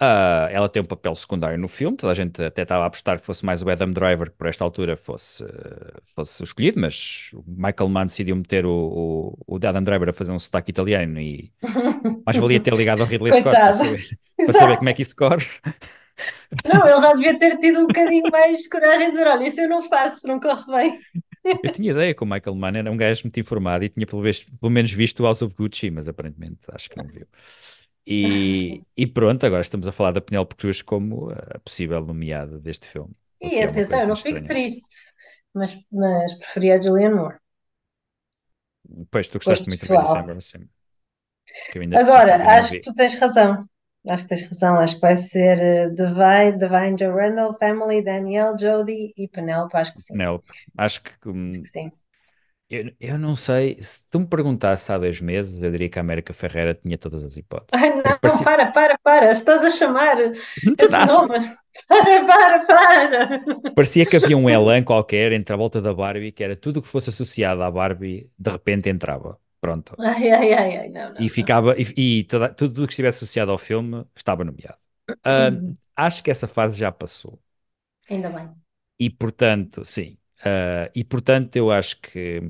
Ah, ela tem um papel secundário no filme, toda a gente até estava a apostar que fosse mais o Adam Driver que por esta altura fosse, eh, fosse escolhido, mas o Michael Mann decidiu meter o, o, o Adam Driver a fazer um sotaque italiano e mais valia ter ligado ao Ridley Scott para saber, para saber como é que isso corre. Não, ele já devia ter tido um bocadinho mais coragem de dizer: olha, isso eu não faço, não corre bem. Eu tinha ideia que o Michael Mann era um gajo muito informado e tinha pelo, vez- pelo menos visto o House of Gucci, mas aparentemente acho que não viu. E, e pronto, agora estamos a falar da Penélope Cruz como a possível nomeada deste filme. E é atenção, eu coisa não fico estranha. triste, mas, mas preferia a Julianne Moore. Pois, tu gostaste Pois, muito de May pessoal. December, assim. Eu Agora, acho que tu tens razão. Acho que tens razão. Acho que vai ser eh, Divine, Divine Joe Randall, Family, Danielle, Jodie e Penelope. Acho que sim. Penélope, acho que hum, Sim. eu, eu não sei, se tu me perguntasse há dois meses, eu diria que a América Ferreira tinha todas as hipóteses. Ai, não, para, para, para. Estás a chamar Não esse dá- nome. Para, para, para. Parecia que havia um elan qualquer entre a volta da Barbie, que era tudo o que fosse associado à Barbie, de repente entrava. Pronto. [LAUGHS] Ai, ai, ai, ai, não, não. E ficava, e, e toda- tudo o que estivesse associado ao filme estava nomeado. Ah, acho que essa fase já passou. Ainda bem. E portanto, sim. Ah, e portanto, eu acho que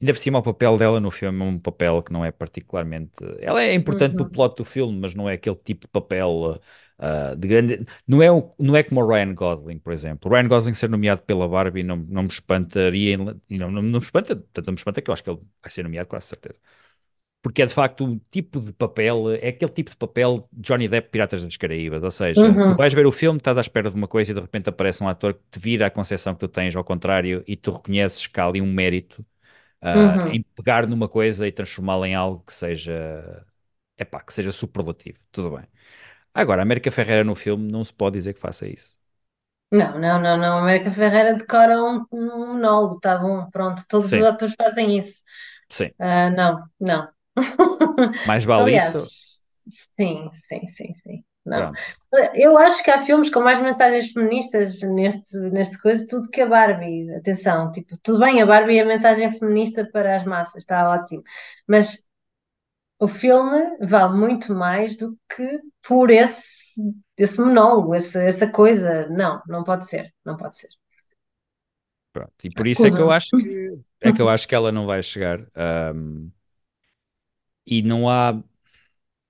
ainda por cima o papel dela no filme é um papel que não é particularmente. Ela é importante no Uhum. plot do filme, mas não é aquele tipo de papel ah, de grande. Não é, o- não é como o Ryan Gosling, por exemplo. O Ryan Gosling ser nomeado pela Barbie não, não me espantaria. em- Não, não, não me espanta, tanto não me espanta que eu acho que ele vai ser nomeado, quase certeza. Porque é de facto um tipo de papel, é aquele tipo de papel Johnny Depp Piratas das Caraíbas, ou seja, Uhum. tu vais ver o filme, estás à espera de uma coisa e de repente aparece um ator que te vira a concepção que tu tens ao contrário e tu reconheces que há ali um mérito ah, Uhum. em pegar numa coisa e transformá-la em algo que seja, epá, que seja superlativo, tudo bem. Agora, a América Ferreira no filme não se pode dizer que faça isso. Não, não, não, não. A América Ferreira decora um, um monólogo, tá bom, pronto. Todos Sim. os atores fazem isso. Sim. Ah, não, não. [LAUGHS] Mais vale isso. Aliás, sim, sim, sim, sim. Não. Pronto. Eu acho que há filmes com mais mensagens feministas neste, neste coisa, tudo que a Barbie. Atenção, tipo, tudo bem, a Barbie é a mensagem feminista para as massas, está ótimo. Mas o filme vale muito mais do que por esse, esse monólogo, essa, essa coisa. Não, não pode ser, não pode ser. Pronto. E por isso é que eu acho que é que eu acho que ela não vai chegar. ahm, e não há,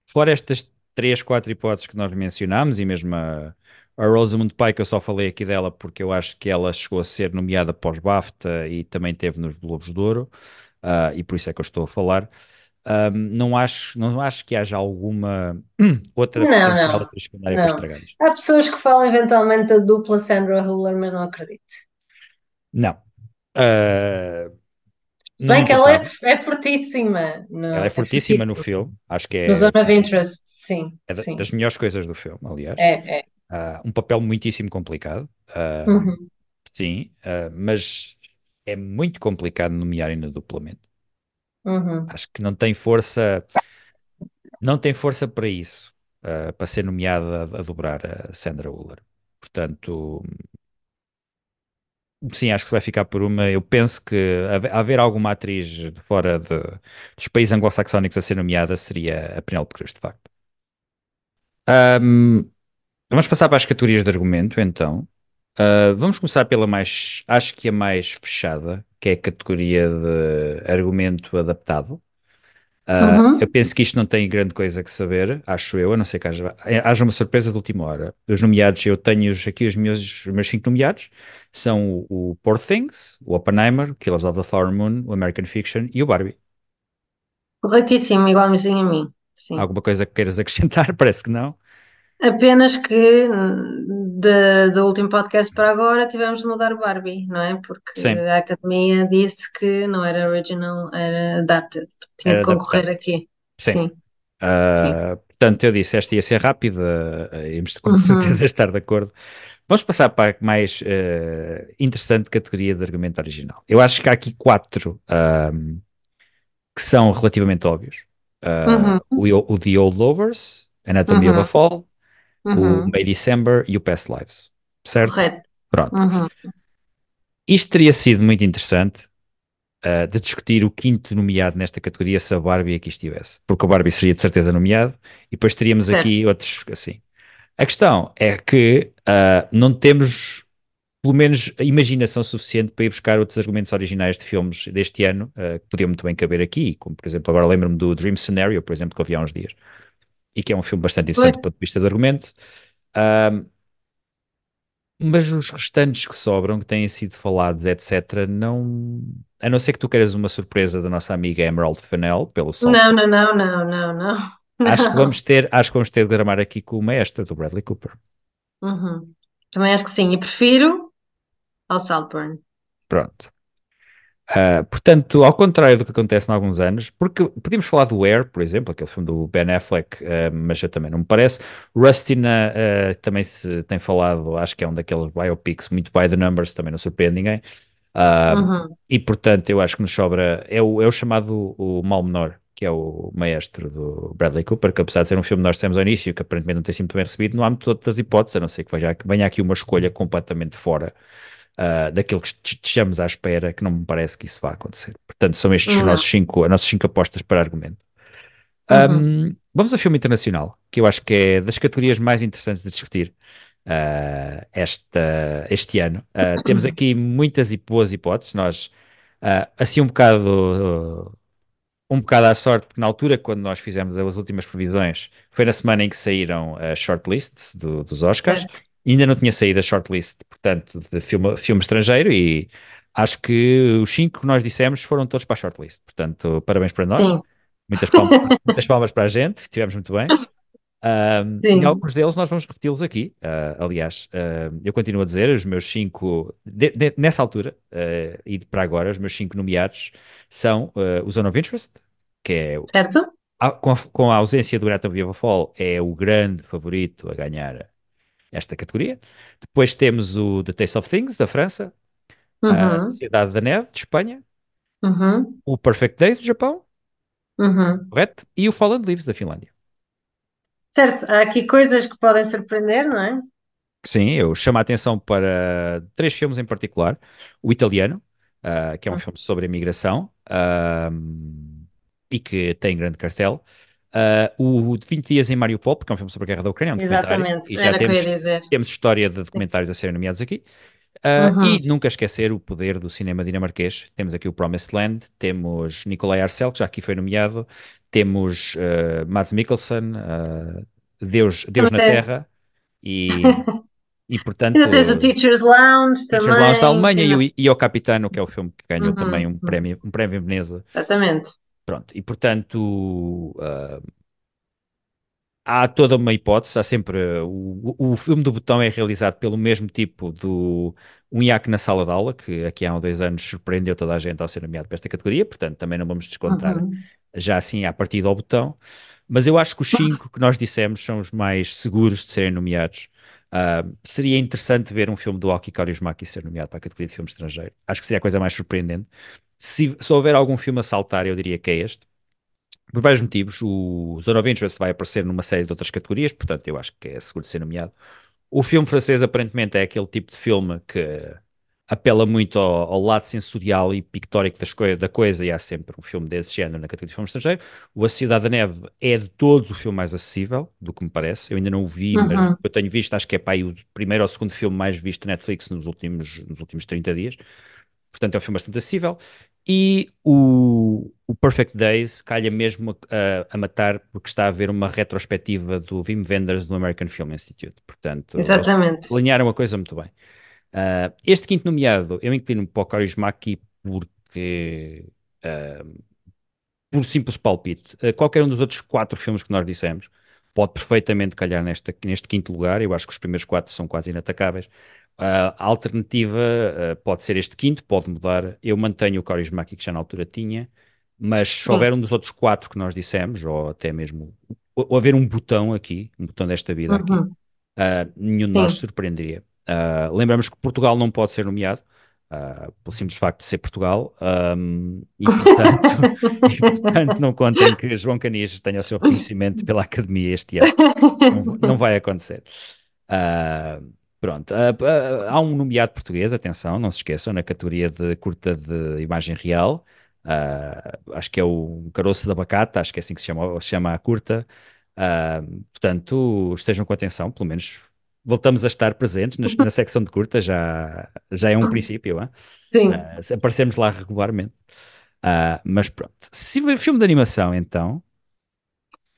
fora estas três, quatro hipóteses que nós mencionámos, e mesmo a, a Rosamund Pike, eu só falei aqui dela porque eu acho que ela chegou a ser nomeada os BAFTA e também teve nos Globos de Ouro, ah, e por isso é que eu estou a falar. Ahm, não acho, não acho que haja alguma [CLEARS THROAT] outra Não, não, secundária para isto. Há pessoas que falam eventualmente da dupla Sandra Hüller, mas não acredito. Não. Ah, Se bem que ela é, é fortíssima. Ela é é fortíssima no filme, acho que No é, Zone of fortíssima. Interest, sim, É da- sim. das melhores coisas do filme, aliás. É, é. Ah, um papel muitíssimo complicado, ah, Uhum. sim, mas é muito complicado nomearem-na duplamente. Uhum. Acho que não tem força, não tem força para isso, ah, para ser nomeada a, a dobrar a Sandra Hüller. Portanto, sim, acho que se vai ficar por uma. Eu penso que haver, alguma atriz fora de- dos países anglo-saxónicos a ser nomeada seria a Penélope Cruz, de facto. Ahm, vamos passar para as categorias de argumento, então. Ah, vamos começar pela mais, acho que a mais fechada, que é a categoria de argumento adaptado. Ah, Uhum. eu penso que isto não tem grande coisa que saber, acho eu, a não ser que haja, haja uma surpresa de última hora. Os nomeados, eu tenho aqui os meus, os meus cinco nomeados, são o, o Poor Things, o Oppenheimer, Killers of the Flower Moon, o American Fiction e o Barbie. Corretíssimo, igualzinho a mim. Sim. Alguma coisa que queiras acrescentar? [LAUGHS] Parece que não. Apenas que hum, de- do último podcast para agora tivemos de mudar o Barbie, não é? Porque Sim, a academia disse que não era original, era adapted. Tinha era de concorrer adaptado. aqui. Sim. Sim, sim. Ah, portanto, eu disse, esta ia ser rápida, ah, íamos com Uhum. certeza estar de acordo. Vamos passar para a mais ah, interessante categoria de argumento original. Eu acho que há aqui quatro ahm, que são relativamente óbvios. Ah, Uhum. o, o The Old Lovers, Anatomy of a Uhum. O. May December e o Past Lives. Certo? Correto. Pronto. Uhum. Isto teria sido muito interessante uh, de discutir o quinto nomeado nesta categoria se a Barbie aqui estivesse. Porque o Barbie seria de certeza nomeado e depois teríamos Certo. aqui outros assim. A questão é que uh, não temos pelo menos a imaginação suficiente para ir buscar outros argumentos originais de filmes deste ano uh, que podiam muito bem caber aqui, como por exemplo, agora lembro-me do Dream Scenario, por exemplo, que eu vi há uns dias, e que é um filme bastante interessante do ponto de vista do argumento. Um, mas os restantes que sobram, que têm sido falados, etc., não. A não ser que tu queiras uma surpresa da nossa amiga Emerald Fennell, pelo salto. Não, não, não, não, não, não. Acho que vamos ter, acho que vamos ter de gramar aqui com o maestro do Bradley Cooper. Uhum. Também acho que sim. E prefiro ao Saltburn. Pronto. Uh, portanto, ao contrário do que acontece em alguns anos, porque podíamos falar do Air, por exemplo, aquele filme do Ben Affleck, uh, mas eu também não me parece. Rustina uh, também se tem falado, acho que é um daqueles biopics muito by the numbers, também não surpreende ninguém. Uhum. E portanto, eu acho que nos sobra, é o, é o chamado o mal menor, que é o maestro do Bradley Cooper, que apesar de ser um filme que nós temos ao início, que aparentemente não tem sido bem recebido, não há muitas outras hipóteses, a não ser que venha aqui uma escolha completamente fora uh, daquilo que estejamos à espera, que não me parece que isso vá acontecer. Portanto, são estes os Não. nossos cinco, as nossas cinco apostas para argumento. Uhum. Um, vamos ao filme internacional, que eu acho que é das categorias mais interessantes de discutir uh, esta, este ano. Uh, temos aqui muitas e boas hipóteses, nós uh, assim um bocado um bocado à sorte, porque na altura, quando nós fizemos as últimas previsões, foi na semana em que saíram as shortlists do, dos Oscars, Certo. Ainda não tinha saído a shortlist, portanto, de filme, filme estrangeiro, e acho que os cinco que nós dissemos foram todos para a shortlist. Portanto, parabéns para nós, Sim. muitas palmas, [LAUGHS] muitas palmas para a gente, estivemos muito bem. Um, e Sim. alguns deles nós vamos repeti-los aqui. Uh, aliás, uh, eu continuo a dizer, os meus cinco, de, de, nessa altura uh, e para agora, os meus cinco nomeados são o Zone of Interest, que é, Certo? a, com, a, com, a, ausência do Anatomy of a Fall, é o grande favorito a ganhar esta categoria. Depois temos o The Taste of Things, da França, Uhum. a Sociedade da Neve, de Espanha, Uhum. o Perfect Days, do Japão, Uhum. correto? E o Fallen Leaves da Finlândia. Certo, há aqui coisas que podem surpreender, não é? Sim, eu chamo a atenção para três filmes em particular. O Italiano, ah, que é um Hum. filme sobre a migração ah, e que tem grande cartel. Ah, o de 20 Dias em Mariupol, que é um filme sobre a guerra da Ucrânia, é um. Exatamente, E já era o que eu temos, ia dizer. temos história de documentários a serem nomeados aqui. Ah, Uhum. E nunca esquecer o poder do cinema dinamarquês. Temos aqui o Promised Land, temos Nikolai Arcel, que já aqui foi nomeado, temos ah, Mads Mikkelsen, ah, Deus, Deus na. Terra, e, [LAUGHS] e portanto. Ainda tens o Teacher's Lounge Teachers também. Lounge da Alemanha e e o Capitano, que é o filme que ganhou Uhum, também um prémio, um prémio em Veneza. Exatamente. Pronto, e portanto ah, há toda uma hipótese, há sempre o, o filme do Botão é realizado pelo mesmo tipo do Um Iaque na Sala de Aula, que aqui há uns dois anos surpreendeu toda a gente ao ser nomeado para esta categoria, portanto também não vamos descontar Uhum. já assim à partida ao botão. Mas eu acho que os cinco que nós dissemos são os mais seguros de serem nomeados. Ah, seria interessante ver um filme do Aki Kaurismäki ser nomeado para a categoria de filme estrangeiro. Acho que seria a coisa mais surpreendente. Se, se houver algum filme a saltar, eu diria que é este. Por vários motivos. O Zone of Interest vai aparecer numa série de outras categorias, portanto eu acho que é seguro de ser nomeado. O filme francês aparentemente é aquele tipo de filme que apela muito ao, ao lado sensorial e pictórico das coi da coisa e há sempre um filme desse género na categoria de filme estrangeiro. O A Cidade da Neve é de todos o filme mais acessível, do que me parece. Eu ainda não o vi, mas Uhum. que eu tenho visto, acho que é pá, aí o primeiro ou segundo filme mais visto na Netflix nos últimos, nos últimos 30 dias. Portanto, é um filme bastante acessível. E o, o Perfect Days calha mesmo a, a- matar porque está a haver uma retrospectiva do Wim Wenders no American Film Institute. Portanto, Exatamente. alinharam a coisa muito bem. Ah, este quinto nomeado, eu inclino-me para o Kaurismäki porque, ah, por simples palpite, ah, qualquer um dos outros quatro filmes que nós dissemos pode perfeitamente calhar nesta, neste quinto lugar. Eu acho que os primeiros quatro são quase inatacáveis. A alternativa ah, pode ser este quinto, pode mudar. Eu mantenho o Kaurismäki que já na altura tinha, mas se houver um dos outros quatro que nós dissemos, ou até mesmo ou, ou haver um botão aqui, um botão desta vida aqui, Uhum. ah, nenhum de nós surpreenderia. Ah, lembramos que Portugal não pode ser nomeado, ah, pelo simples facto de ser Portugal, ahm, e, portanto, [LAUGHS] e portanto não contem que João Canis tenha o seu reconhecimento pela Academia este ano. Não, não vai acontecer. Ah, pronto, Ah, ah, há um nomeado português, atenção, não se esqueçam, na categoria de curta de imagem real. Ah, acho que é o Caroço da Bacata, acho que é assim que se chama, se chama a curta. Ah, portanto, estejam com atenção, pelo menos voltamos a estar presentes nas- na, secção de curta, já, já é um princípio, hein? Sim. Se aparecemos lá regularmente. Mas pronto, se filme de animação, então,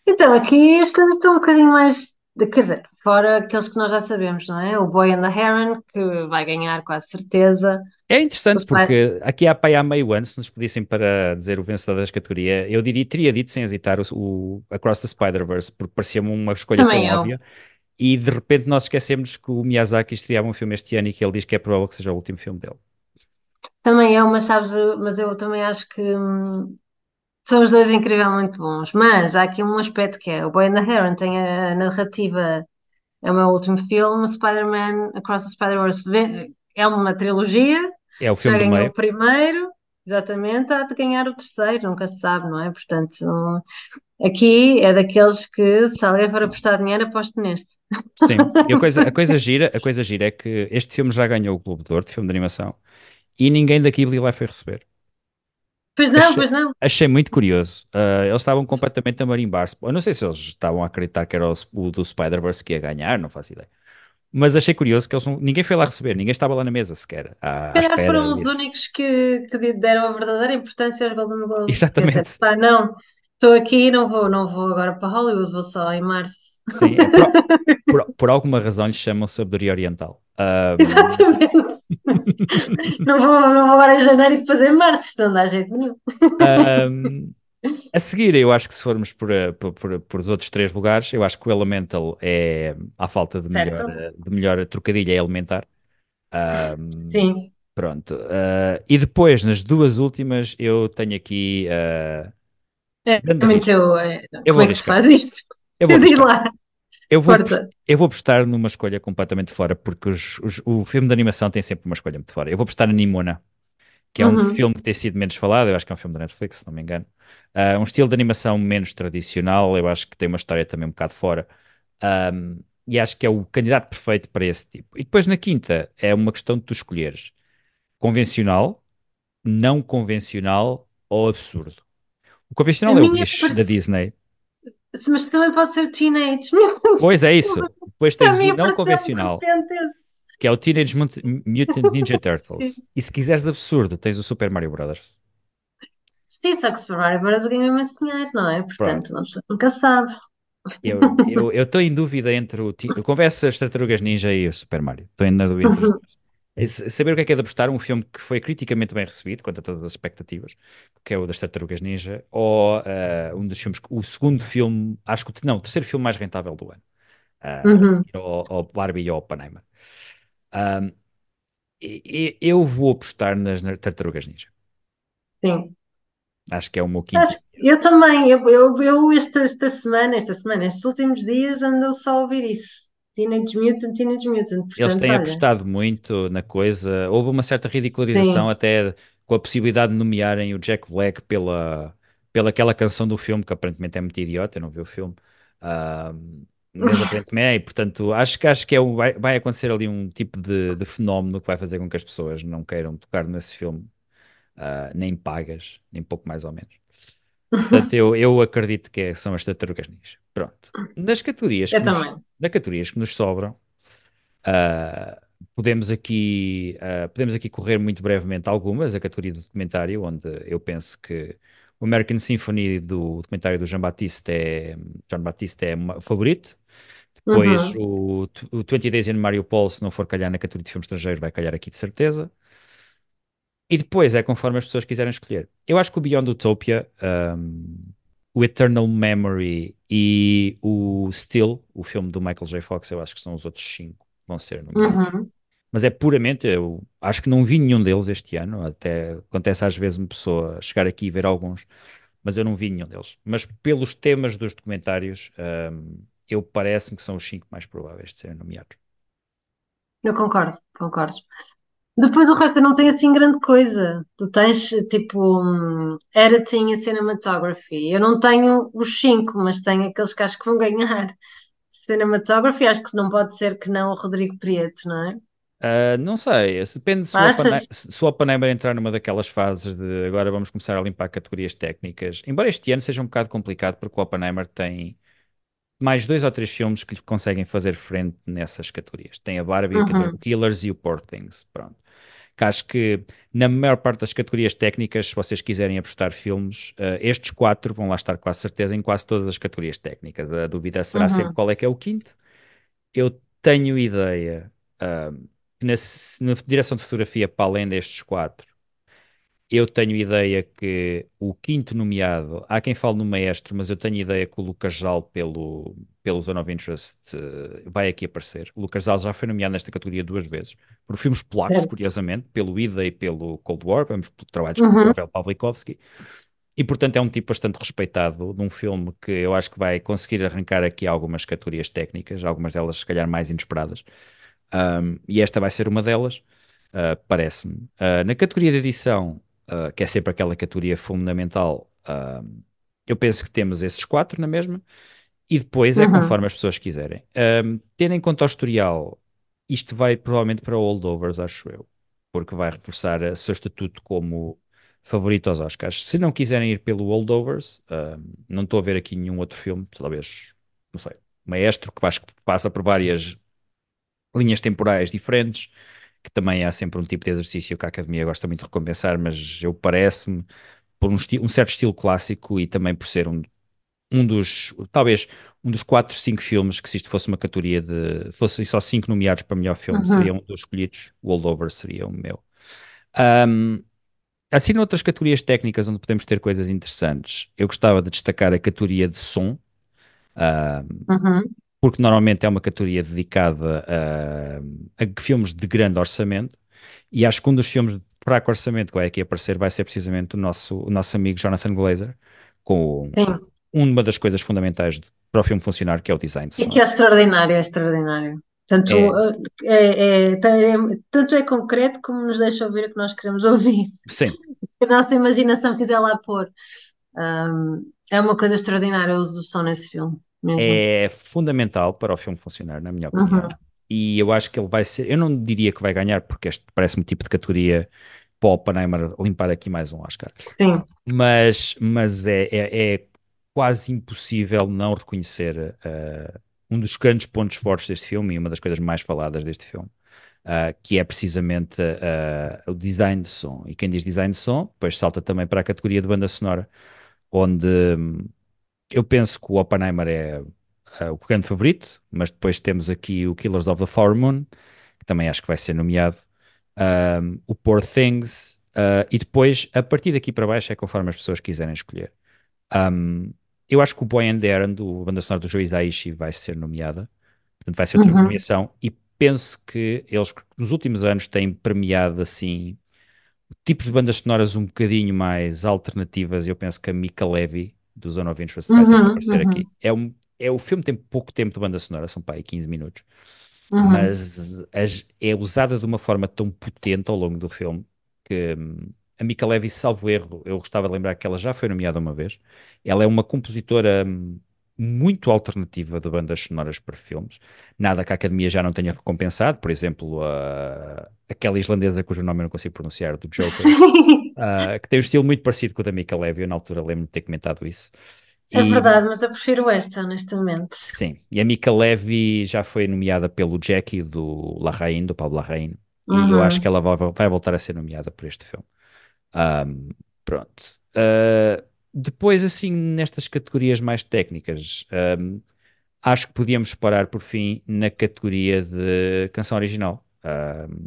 Então, aqui as coisas estão um bocadinho mais. De- Quer dizer, fora aqueles que nós já sabemos, não é? O Boy and the Heron, que vai ganhar quase certeza. É interessante porque aqui há pai há meio ano, se nos pedissem para dizer o vencedor das categorias, eu diria, teria dito sem hesitar o, o Across the Spider-Verse, porque parecia-me uma escolha Também tão eu. óbvia. E de repente nós esquecemos que o Miyazaki estreava um filme este ano e que ele diz que é provável que seja o último filme dele. Também é uma, sabes, mas eu também acho que hum, são os dois incrivelmente bons. Mas há aqui um aspecto que é: o Boy and the Heron tem a narrativa, é o meu último filme, Spider-Man Across the Spider-Verse é uma trilogia, É o filme do ganhou meio. o primeiro, exatamente, há de ganhar o terceiro, nunca se sabe, não é? Portanto, aqui é daqueles que, se alguém for apostar dinheiro, aposto neste. Sim, e a [LAUGHS] coisa, a coisa gira, a coisa gira é que este filme já ganhou o Globo de Ouro de filme de animação e ninguém da Ghibli lá foi receber. Pois não, Achei- pois não. Achei muito curioso. Ah, eles estavam completamente a marimbar-se. Eu não sei se eles estavam a acreditar que era o, o do Spider-Verse que ia ganhar, não faço ideia. Mas achei curioso que eles não, ninguém foi lá receber, ninguém estava lá na mesa sequer, à, Se calhar foram os únicos que, que deram a verdadeira importância aos Golden Globes. Exatamente. Pá, não, estou aqui, não vou, não vou agora para Hollywood, vou só em março. Sim, é por, [LAUGHS] por- por alguma razão lhes chamam sabedoria oriental. Ah, Exatamente. Não vou, não vou agora em janeiro e depois em março, isto não dá jeito nenhum. Ahm, a seguir, eu acho que se formos por, eh, por, por- por os outros três lugares, eu acho que o Elemental é, à falta de melhor, Certo. eh, de melhor trocadilho, é elementar. Ahm, Sim. Pronto. ah, e depois, nas duas últimas, eu tenho aqui. ah, É, risco. eu, é, Eu como vou é que se faz isto? Eu vou [LAUGHS] Diz apostar. lá, Eu vou, força. apost- eu vou apostar numa escolha completamente fora, porque os- os- o filme de animação tem sempre uma escolha muito fora. Eu vou apostar na Nimona. que é um Uhum. filme que tem sido menos falado, eu acho que é um filme da Netflix, se não me engano. Ah, um estilo de animação menos tradicional, eu acho que tem uma história também um bocado fora. Ahm, e acho que é o candidato perfeito para esse tipo. E depois na quinta é uma questão de tu escolheres convencional, não convencional ou absurdo. O A convencional é o Wish da Disney. mas também pode ser Teenage [LAUGHS] Pois é isso. Depois tens o não convencional, esse. que é o Teenage Mut- Mutant Ninja. [LAUGHS] Turtles. E se quiseres absurdo, tens o Super Mario Brothers. Sim, só que Super Mario Bros. ganhou imenso dinheiro, não é? Portanto, nunca sabe. Eu eu eu estou em dúvida entre o. Eu confesso as Tartarugas Ninja e o Super Mario. Estou na dúvida Saber o que é que é de apostar, um filme que foi criticamente bem recebido, quanto a todas as expectativas, que é o das Tartarugas Ninja, ou ah, um dos filmes, o segundo filme, acho que não, o terceiro filme mais rentável do ano, a Uhum, ao, ao Barbie e ao Oppenheimer. E- eu vou apostar nas, nas Tartarugas Ninja. sim. Acho que é o meu quinto. Acho, eu também, eu, eu, eu esta, esta semana, esta semana, estes últimos dias ando só a ouvir isso. Teenage Mutant, Teenage Mutant. Eles Portanto, têm olha, apostado muito na coisa. Houve uma certa ridicularização sim. até com a possibilidade de nomearem o Jack Black pela, pela aquela canção do filme, que aparentemente é muito idiota, eu não vi o filme. Ah, mas [LAUGHS] aparentemente é, e portanto acho que, acho que é um- vai, vai acontecer ali um tipo de, de fenómeno que vai fazer com que as pessoas não queiram tocar nesse filme, ah, nem pagas, nem pouco mais ou menos. Portanto, eu, eu acredito que é- são as tartarugas ninja. Pronto. Nas categorias Eu que nos, também. nas categorias que nos sobram, ah, podemos aqui, ah, podemos aqui correr muito brevemente algumas, a categoria do documentário, onde eu penso que o American Symphony do documentário do Jean Baptiste é, Jean Baptiste é o favorito. Depois Uhum. o, o 20 Days in Mariupol, se não for calhar na categoria de filme estrangeiro, vai calhar aqui de certeza. E depois é conforme as pessoas quiserem escolher. Eu acho que o Beyond Utopia, um, o Eternal Memory e o Still, o filme do Michael J. Fox, eu acho que são os outros cinco que vão ser nomeados. Uhum. Mas é puramente, eu acho que não vi nenhum deles este ano. Até acontece às vezes uma pessoa chegar aqui e ver alguns, mas eu não vi nenhum deles. Mas pelos temas dos documentários, um, eu parece-me que são os cinco mais prováveis de serem nomeados. Eu concordo, concordo. Depois o resto não tem assim grande coisa. Tu tens tipo hum, editing e cinematography. Eu não tenho os cinco, mas tenho aqueles que acho que vão ganhar. [LAUGHS] Cinematography, acho que não pode ser que não o Rodrigo Prieto, não é? Ah, não sei, se depende se o Oppenheimer entrar numa daquelas fases de agora vamos começar a limpar categorias técnicas. Embora este ano seja um bocado complicado, porque o Oppenheimer tem mais dois ou três filmes que lhe conseguem fazer frente nessas categorias. Tem a Barbie, o Killer- o Uhum, Killers e o Poor Things. Pronto. Que acho que na maior parte das categorias técnicas, se vocês quiserem apostar filmes, ah, estes quatro vão lá estar com a certeza em quase todas as categorias técnicas. A dúvida será sempre uhum, qual é que é o quinto. Eu tenho ideia, que na, na direção de fotografia, para além destes quatro, eu tenho ideia que o quinto nomeado, há quem fale no maestro, mas eu tenho ideia que o Lucas Jal, pelo, pelo Zone of Interest, eh, vai aqui aparecer. O Lucas Jal já foi nomeado nesta categoria duas vezes, por filmes polacos, certo. curiosamente, pelo Ida e pelo Cold War, vamos por trabalhos com o Uhum, Pavel Pawlikowski. E portanto é um tipo bastante respeitado de um filme que eu acho que vai conseguir arrancar aqui algumas categorias técnicas, algumas delas se calhar mais inesperadas. Um, e esta vai ser uma delas, uh, parece-me. Uh, na categoria de edição, uh, que é sempre aquela categoria fundamental, um, eu penso que temos esses quatro na mesma, e depois é uhum. conforme as pessoas quiserem. Um, tendo em conta o historial, isto vai provavelmente para holdovers, acho eu, porque vai reforçar o seu estatuto como favorito aos Oscars. Se não quiserem ir pelo holdovers, um, não estou a ver aqui nenhum outro filme, talvez, não sei, Maestro, que acho que passa por várias linhas temporais diferentes, que também há sempre um tipo de exercício que a academia gosta muito de recompensar, mas eu parece-me, por um, um certo estilo clássico e também por ser um, um dos, talvez, um dos quatro, cinco filmes que se isto fosse uma categoria de, fossem só cinco nomeados para melhor filme, seria Uhum. um dos escolhidos, o Holdover seria o meu. Ahm, assim, noutras categorias técnicas onde podemos ter coisas interessantes, eu gostava de destacar a categoria de som, Uhum. Porque normalmente é uma categoria dedicada a, a filmes de grande orçamento, e acho que um dos filmes de fraco orçamento que vai aqui aparecer vai ser precisamente o nosso, o nosso amigo Jonathan Glazer, com Sim. uma das coisas fundamentais de- para o filme funcionar, que é o design de E que é extraordinário, é extraordinário. Tanto É, é, é- é- tanto é concreto como nos deixa ouvir o que nós queremos ouvir. sim, [LAUGHS] Que a nossa imaginação quiser lá pôr. Ahm, é uma coisa extraordinária o uso do som nesse filme, mesmo. é fundamental para o filme funcionar, na minha Uhum. opinião. E eu acho que ele vai ser. Eu não diria que vai ganhar, porque este parece-me tipo de categoria para o Oppenheimer limpar aqui mais um Oscar. Sim. Mas, mas é, é, é quase impossível não reconhecer eh, um dos grandes pontos fortes deste filme e uma das coisas mais faladas deste filme, ah, que é precisamente ah, o design de som. E quem diz design de som, depois salta também para a categoria de banda sonora, onde hum, eu penso que o Oppenheimer é ah, o grande favorito, mas depois temos aqui o Killers of the Flower Moon, que também acho que vai ser nomeado, um, o Poor Things, ah, e depois, a partir daqui para baixo, é conforme as pessoas quiserem escolher. Um, eu acho que o Boy and the Errand, o banda sonora do Joe Hisaishi, vai ser nomeada, portanto vai ser outra Uhum. nomeação, e penso que eles, nos últimos anos, têm premiado, assim, tipos de bandas sonoras um bocadinho mais alternativas, e eu penso que a Mika Levy, do Zone of Interest, vai que Uhum, aparecer uhum, aqui. É um, é, o filme tem pouco tempo de banda sonora, são para aí 15 minutos, uhum. mas as- é usada de uma forma tão potente ao longo do filme que hum, a Mika Levy, salvo erro, eu gostava de lembrar que ela já foi nomeada uma vez. Ela é uma compositora hum, muito alternativa de bandas sonoras para filmes. Nada que a Academia já não tenha recompensado, por exemplo, a- aquela islandesa cujo nome eu não consigo pronunciar, do Joker, [LAUGHS] ah, que tem um estilo muito parecido com o da Mika Levy. Eu na altura lembro de ter comentado isso. é E verdade, mas eu prefiro esta, honestamente. sim, e a Mika Levy já foi nomeada pelo Jackie do Larraín, do Pablo Larraín, e eu acho que Uhum. ela vai, vai voltar a ser nomeada por este filme. Ahm, pronto. Ah, depois, assim, nestas categorias mais técnicas, ahm, acho que podíamos parar por fim na categoria de canção original ahm,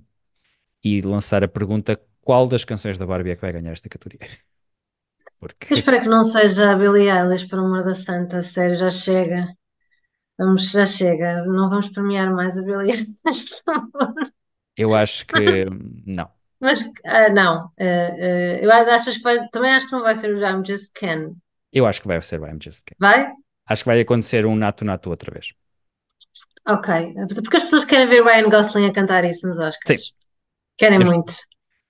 e lançar a pergunta: qual das canções da Barbie é que vai ganhar esta categoria? [LAUGHS] Eu Porque espero que não seja a Billie Eilish, por amor da santa, sério, já chega. Vamos, já chega. Não vamos premiar mais a Billie Eilish, por favor. eu acho que não. Mas ah, não. Ah, eu achas que vai, também acho que não vai ser o I'm Just Ken. Eu acho que vai ser I'm Just Kidding. Vai? Acho que vai acontecer um nato-nato outra vez. Ok. Porque as pessoas querem ver Ryan Gosling a cantar isso nos Sim. Oscars. Querem Mas muito.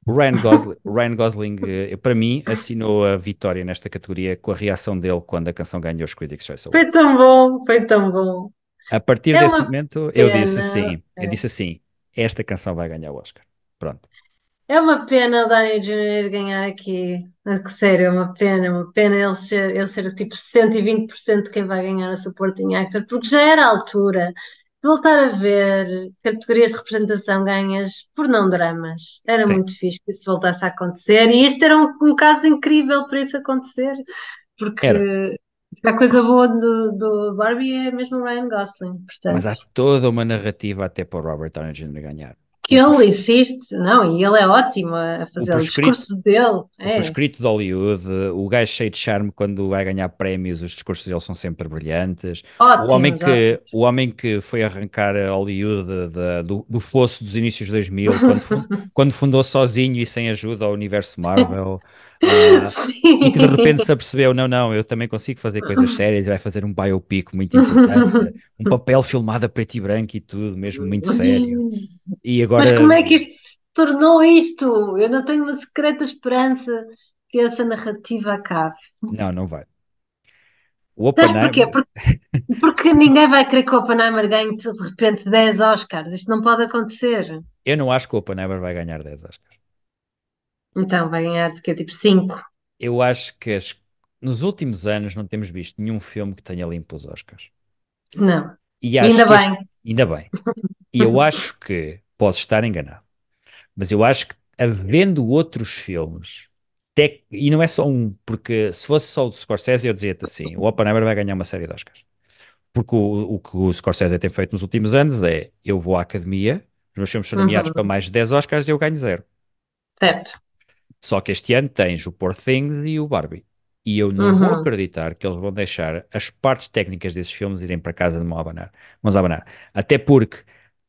o Ryan [LAUGHS] Gosling, o Ryan Gosling, eh, para mim, assinou a vitória nesta categoria com a reação dele quando a canção ganhou os Critics' Choice Awards. Foi tão bom, foi tão bom. A partir É desse momento, eu disse pena. assim, eu é. disse assim, esta canção vai ganhar o Oscar. Pronto. É uma pena o Downey Jr. ganhar aqui. A que Sério, é uma pena, é uma pena ele ser, ele ser tipo 120% de quem vai ganhar a Supporting Actor, porque já era a altura de voltar a ver categorias de representação ganhas por não dramas. Era Sim. muito fixe que isso voltasse a acontecer e este era um, um caso incrível para isso acontecer, porque Era. a coisa boa do, do Barbie é mesmo o Ryan Gosling, Mas há portanto. toda uma narrativa até para o Robert Downey Jr. ganhar. Que O ele insiste, não, e ele é ótimo a o fazer o prescrito, discurso dele, o é. prescrito de Hollywood, o gajo cheio de charme quando vai ganhar prémios, os discursos dele são sempre brilhantes. O homem Ótimos, que, ótimos. o homem que foi arrancar a Hollywood da- do, do fosso dos inícios de 2000, quando, [LAUGHS] quando fundou sozinho e sem ajuda o universo Marvel, ah, [LAUGHS] e que de repente se apercebeu, não, não, eu também consigo fazer coisas [LAUGHS] sérias, vai fazer um biopic muito importante, um papel filmado a preto e branco e tudo, mesmo muito sério. E Mas agora, como é que isto se tornou isto? Eu não tenho uma secreta esperança que essa narrativa acabe. não, não vai. O Sabes porquê? Oppenheimer, Porque, porque ninguém vai querer que o Oppenheimer ganhe de repente 10 Oscars. Isto não pode acontecer. eu não acho que o Oppenheimer vai ganhar 10 Oscars. Então vai ganhar de quê? Tipo 5. Eu acho que as- nos últimos anos não temos visto nenhum filme que tenha limpo os Oscars. Não. E acho ainda que este, bem. ainda bem. E eu [LAUGHS] acho que, posso estar enganado, mas eu acho que havendo outros filmes, tec- e não é só um, porque se fosse só o de Scorsese eu dizia-te assim, o Oppenheimer vai ganhar uma série de Oscars. Porque o, o que o Scorsese tem feito nos últimos anos é, eu vou à academia, os meus filmes são nomeados para Uhum. mais de 10 Oscars e eu ganho zero. Certo. Só que este ano tens o Poor Things e o Barbie. E eu não vou Uhum. acreditar que eles vão deixar as partes técnicas desses filmes irem para casa de mão abanar. Mãos a abanar. Até porque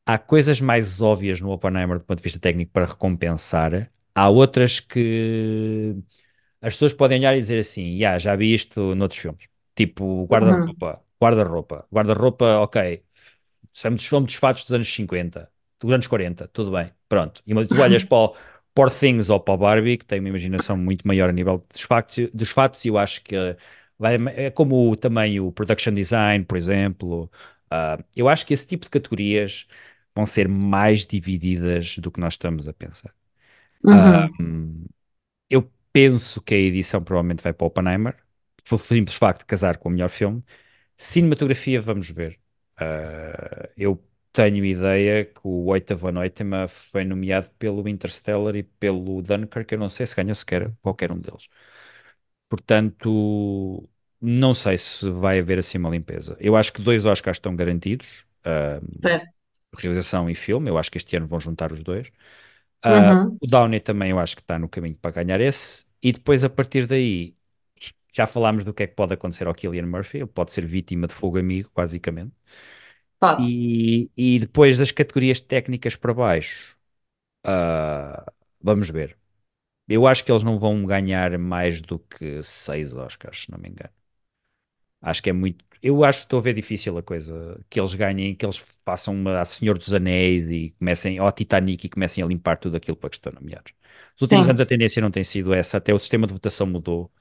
há coisas mais óbvias no Oppenheimer do ponto de vista técnico para recompensar. Há outras que as pessoas podem olhar e dizer assim, "Ya, já vi isto noutros filmes. Tipo, Uhum. guarda-roupa, guarda-roupa. Guarda-roupa, ok, somos, dos fatos dos anos 50, dos anos 40, tudo bem, pronto. E tu olhas para o Poor Things ou para Barbie, que tem uma imaginação muito maior a nível dos fatos, dos fatos e eu acho que vai, é como o- também o production design, por exemplo. Ah, eu acho que esse tipo de categorias vão ser mais divididas do que nós estamos a pensar. Uhum. hum, eu penso que a edição provavelmente vai para o Oppenheimer, pelo simples facto de casar com o melhor filme. Cinematografia, vamos ver. Ah, eu tenho ideia que o Oitavo Noitema foi nomeado pelo Interstellar e pelo Dunkirk. Eu não sei se ganhou sequer qualquer um deles. Portanto, não sei se vai haver assim uma limpeza. Eu acho que dois Oscars estão garantidos, ah, Certo. realização e filme. Eu acho que este ano vão juntar os dois. Ah, Uhum. o Downey também eu acho que está no caminho para ganhar esse. E depois, a partir daí, já falámos do que é que pode acontecer ao Cillian Murphy. Ele pode ser vítima de fogo amigo, basicamente. Pode. E, e depois das categorias técnicas para baixo, ah, vamos ver. Eu acho que eles não vão ganhar mais do que seis Oscars, se não me engano. Acho que é muito. Eu acho que estou a ver difícil a coisa. Que eles ganhem, que eles façam uma a Senhor dos Anéis e comecem, ou a Titanic e comecem a limpar tudo aquilo para que estão nomeados. Nos últimos anos Sim. a tendência não tem sido essa, até o sistema de votação mudou.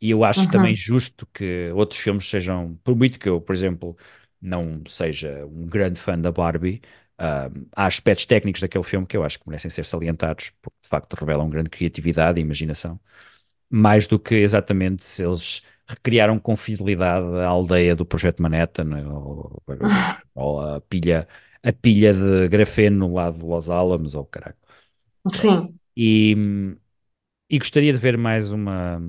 E eu acho também Uhum. justo que outros filmes sejam, por muito que eu, por exemplo, não seja um grande fã da Barbie, há aspectos técnicos daquele filme que eu acho que merecem ser salientados, porque de facto revelam grande criatividade e imaginação, mais do que exatamente se eles recriaram com fidelidade a aldeia do Projeto Manhattan ou, [LAUGHS] ou a pilha, a pilha de grafeno no lado de Los Alamos ou caralho. Pronto. Sim. E, e gostaria de ver mais uma,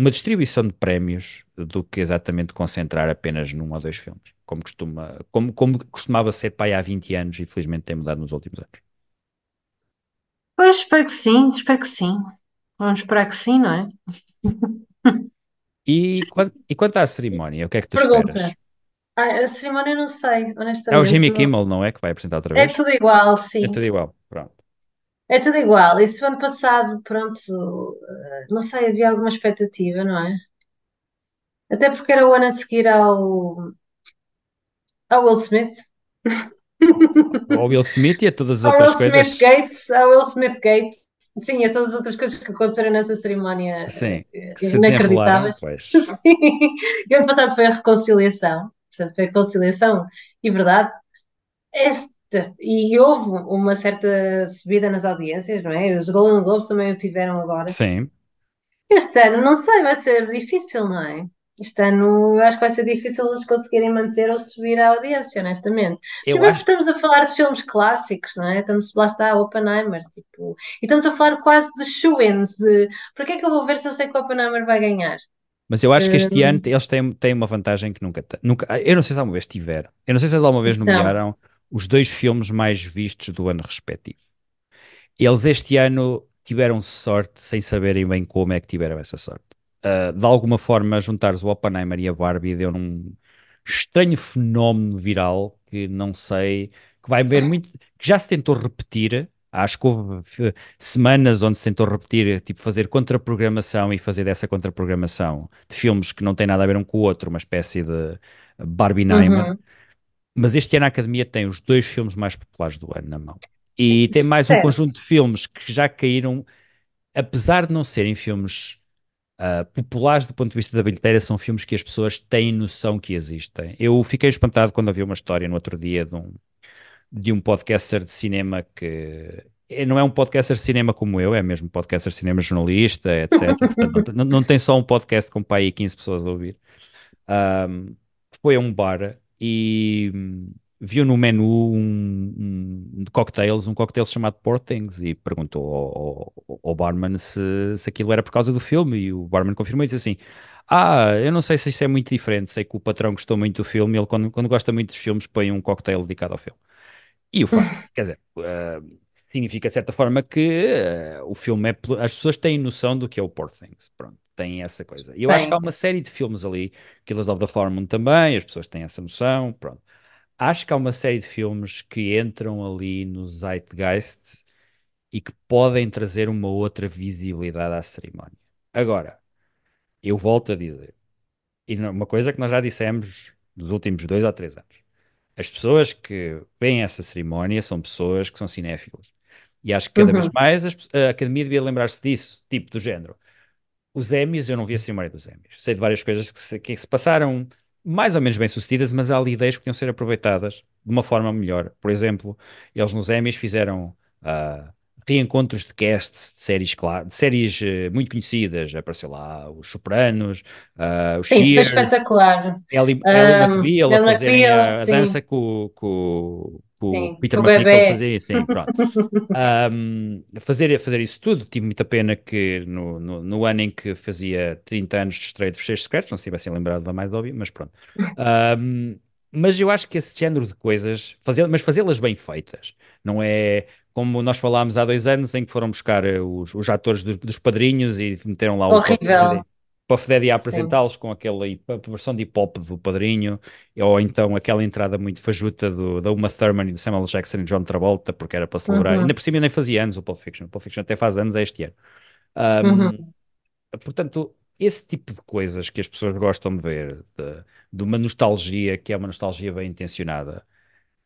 uma distribuição de prémios do que exatamente concentrar apenas num ou dois filmes, como, costuma, como, como costumava ser aí há 20 anos e felizmente tem mudado nos últimos anos. Pois, espero que sim, espero que sim. Vamos esperar que sim, não é? E, e quanto à cerimónia, o que é que tu Pergunta. esperas? Ah, a cerimónia eu não sei, É o honestamente. Jimmy Kimmel, não é? Que vai apresentar outra É vez? tudo igual, É sim. tudo igual. É tudo igual. E se o ano passado, pronto, eh, não sei, havia alguma expectativa, não é? Até porque era o ano a seguir ao, ao Will Smith. [LAUGHS] Ao Will Smith e a todas as Ao outras Will Smith coisas. Gate, ao Will Smith Gate. Sim, a todas as outras coisas que aconteceram nessa cerimónia Sim, eh, que se desenrolaram, inacreditáveis. pois. [LAUGHS] Sim. E ano passado foi a reconciliação. Portanto, foi a reconciliação e verdade. Este- e houve uma certa subida nas audiências, não é? Os Golden Globes também o tiveram agora. Sim, Este ano, não sei, vai ser difícil, não é? Este ano eu acho que vai ser difícil eles conseguirem manter ou subir a audiência, honestamente. eu Primeiro acho. estamos a falar de filmes clássicos, não é? Estamos, lá está, Oppenheimer, tipo, e estamos a falar quase de shoe-ins, de para que é que eu vou ver se eu sei que o Oppenheimer vai ganhar? Mas eu acho que este ano Hum, eles têm, têm uma vantagem que nunca, nunca. Eu não sei se alguma vez tiveram. Eu não sei se eles alguma vez nomearam os dois filmes mais vistos do ano respectivo. Eles este ano tiveram sorte sem saberem bem como é que tiveram essa sorte. Ah, de alguma forma, juntar-se o Oppenheimer e a Barbie deu num estranho fenómeno viral que não sei, que vai ver muito, que já se tentou repetir. Acho que houve eh, semanas onde se tentou repetir, tipo fazer contraprogramação e fazer dessa contraprogramação de filmes que não têm nada a ver um com o outro, uma espécie de Barbie-Neimer. uhum, Mas este ano a Academia tem os dois filmes mais populares do ano na mão. E tem mais um conjunto de filmes que já caíram, apesar de não serem filmes ah, populares do ponto de vista da bilheteira, são filmes que as pessoas têm noção que existem. Eu fiquei espantado quando ouvi uma história no outro dia de um, de um podcaster de cinema que eh, não é um podcaster de cinema como eu, é mesmo um podcaster de cinema jornalista, etc. [LAUGHS] Portanto, não, tem- não, não tem só um podcast com pai e 15 pessoas a ouvir. Um, foi a um bar e viu no menu um, um- de cocktails, um cocktail chamado Poor Things e perguntou ao, ao- ao barman se, se aquilo era por causa do filme e o barman confirmou e disse assim ah, eu não sei se isso é muito diferente, sei que o patrão gostou muito do filme ele quando, quando gosta muito dos filmes põe um cocktail dedicado ao filme. E o facto, [LAUGHS] quer dizer, eh, significa de certa forma que eh, o filme é. As pessoas têm noção do que é o Poor Things. Pronto, têm essa coisa. E eu acho que há bem, uma série de filmes ali, Killers of the Flower Moon também, as pessoas têm essa noção. Pronto. Acho que há uma série de filmes que entram ali no Zeitgeist e que podem trazer uma outra visibilidade à cerimónia. Agora, eu volto a dizer, e uma coisa que nós já dissemos nos últimos dois ou três anos. As pessoas que veem essa cerimónia são pessoas que são cinéfilas. E acho que cada vez Uhum. mais as- a Academia devia lembrar-se disso, tipo do género. Os Emmys, eu não vi a cerimónia dos Emmys. Sei de várias coisas que se, que se passaram mais ou menos bem sucedidas, mas há ali ideias que podiam ser aproveitadas de uma forma melhor. Por exemplo, eles nos Emmys fizeram ah, reencontros de casts de séries, de séries eh, muito conhecidas. Apareceu lá os Sopranos, ah, os Sim, isso foi Cheers, espetacular. Ellie, Ellie Um, McBeal a fazerem a, dança com, com, com o Sim, Peter o McNichol bebé. fazia, sim, pronto. [LAUGHS] Um, fazer, fazer isso tudo, tive muita pena que no, no, no ano em que fazia 30 anos de estreia de Fecheiros Secretos, não se tivessem lembrado da mais óbvia, mas pronto. Um, mas eu acho que esse género de coisas, fazer, mas fazê-las bem feitas, não é como nós falámos há dois anos em que foram buscar eh, os, os atores dos, dos padrinhos e meteram lá o Horrível. Daddy, Puff Daddy a apresentá-los com aquela versão de hip hop do padrinho, ou então aquela entrada muito fajuta do, da Uma Thurman e do Samuel Jackson e John Travolta, porque era para celebrar. Uhum. Ainda por cima nem fazia anos o Pulp Fiction. O Pulp Fiction até faz anos este ano. Uhum. Um, Portanto, esse tipo de coisas que as pessoas gostam de ver, de, de uma nostalgia que é uma nostalgia bem intencionada,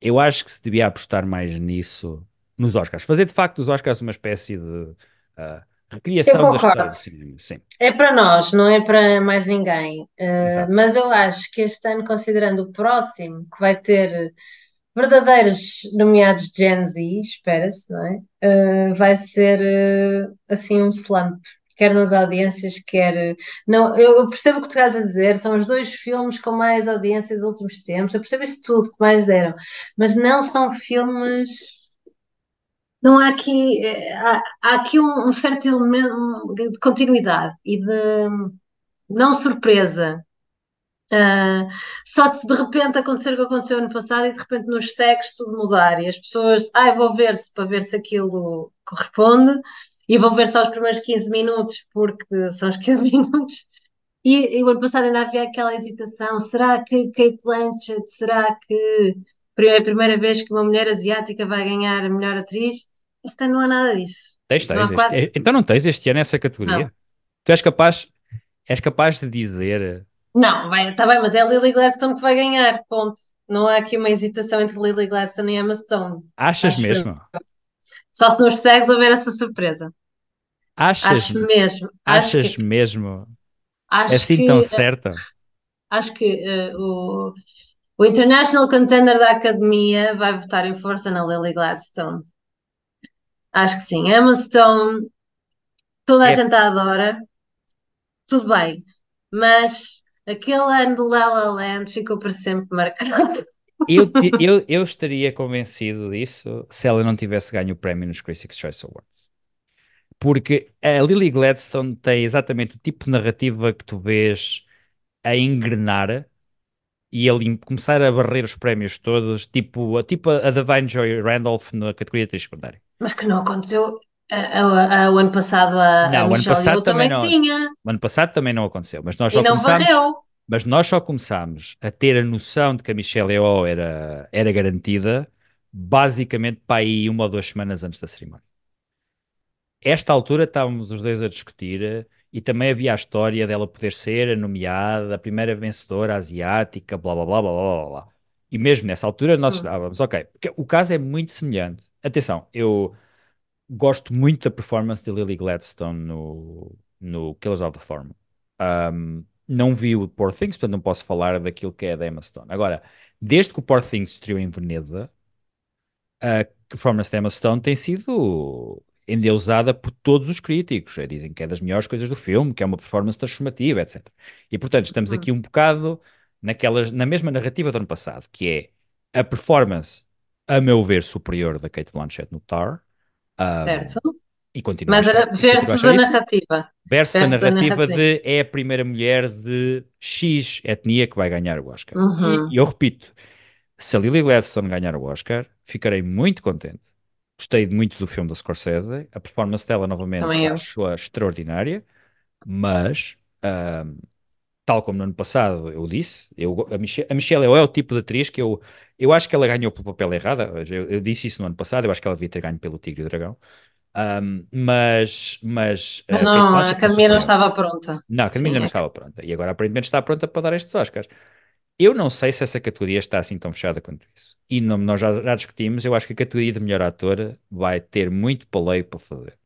eu acho que se devia apostar mais nisso nos Oscars. Fazer de facto dos Oscars uma espécie de ah, Eu recriação da história do cinema. Sim, É para nós, não é para mais ninguém. Uh, mas eu acho que este ano, considerando o próximo, que vai ter verdadeiros nomeados Gen Z, espera-se, não é? Uh, vai ser uh, assim um slump, quer nas audiências, quer. Não, eu eu percebo o que tu estás a dizer, são os dois filmes com mais audiência dos últimos tempos, eu percebo isso tudo que mais deram, mas não são filmes. Não há aqui, eh, há, há aqui um, um certo elemento de continuidade e de não surpresa. Ah, só se de repente acontecer o que aconteceu ano passado e de repente nos segue tudo mudar e as pessoas, ai, vou ver-se para ver se aquilo corresponde e vou ver só os primeiros 15 minutos porque são os 15 [LAUGHS] minutos. E, e o ano passado ainda havia aquela hesitação: será que Kate Blanchett, será que é a primeira vez que uma mulher asiática vai ganhar a melhor atriz? Este ano não há nada disso. Tens, Não tens. este- quase. então não tens este ano essa categoria? Não. Tu és capaz, és capaz de dizer. Não, vai, está bem, mas é a Lily Gladstone que vai ganhar, ponto. Não há aqui uma hesitação entre Lily Gladstone e Emma Stone. Achas Acho mesmo? Só se nos segues houver essa surpresa. Achas, Acho mesmo. Acho achas que, mesmo acho assim que, tão certa? acho que eh, o, o International Contender da Academia vai votar em força na Lily Gladstone. Acho que sim. Emma Stone, toda a É, gente a adora, tudo bem. Mas aquele ano do La La Land ficou para sempre marcado. eu, [LAUGHS] eu, eu estaria convencido disso se ela não tivesse ganho o prémio nos Critics' Choice Awards. Porque a Lily Gladstone tem exatamente o tipo de narrativa que tu vês a engrenar e ele começar a barrer os prémios todos, tipo, a- tipo a Divine Joy Randolph na categoria de atriz secundária. Mas que não aconteceu a- a- a- o ano passado a, Não, o ano passado também também não. tinha O ano passado também não aconteceu, mas nós e só não começámos, varreu. mas nós só começámos a ter a noção de que a Michelle Yeoh era, era garantida basicamente para aí uma ou duas semanas antes da cerimónia. Esta altura estávamos os dois a discutir e também havia a história dela poder ser a nomeada, a primeira vencedora asiática, blá blá blá blá blá blá. blá. E mesmo nessa altura nós Hum. estávamos, ok, porque o caso é muito semelhante. Atenção, eu gosto muito da performance de Lily Gladstone no, no Killers of the Moon. Um, não vi o Poor Things, portanto não posso falar daquilo que é da Emma Stone. Agora, desde que o Poor Things estreou em Veneza, a performance da Emma Stone tem sido endeusada por todos os críticos. Eh, Dizem que é das melhores coisas do filme, que é uma performance transformativa, etc. E portanto estamos Hum. aqui um bocado naquelas, na mesma narrativa do ano passado, que é a performance, a meu ver, superior da Kate Blanchett no Tar. Um, Certo? e continua a Mas era a versus a isso, narrativa. versus a a narrativa de é a primeira mulher de X etnia que vai ganhar o Oscar. Uhum. E, e eu repito, se a Lily Gladstone ganhar o Oscar, ficarei muito contente. Gostei muito do filme do Scorsese, a performance dela novamente acho-a extraordinária, mas ahm, tal como no ano passado eu disse, eu, a, Michelle, a Michelle é o tipo de atriz que eu, eu acho que ela ganhou pelo papel errado, eu, eu disse isso no ano passado, eu acho que ela devia ter ganho pelo Tigre e o Dragão, Ahm, mas, mas a Kate não, a Blanchett foi academia não estava pronta. Não, a Sim, ainda não é. estava pronta. E agora aparentemente está pronta para dar estes Oscars. Eu não sei se essa categoria está assim tão fechada quanto isso. E não- nós já, já discutimos, eu acho que a categoria de melhor ator vai ter muito paleio para fazer.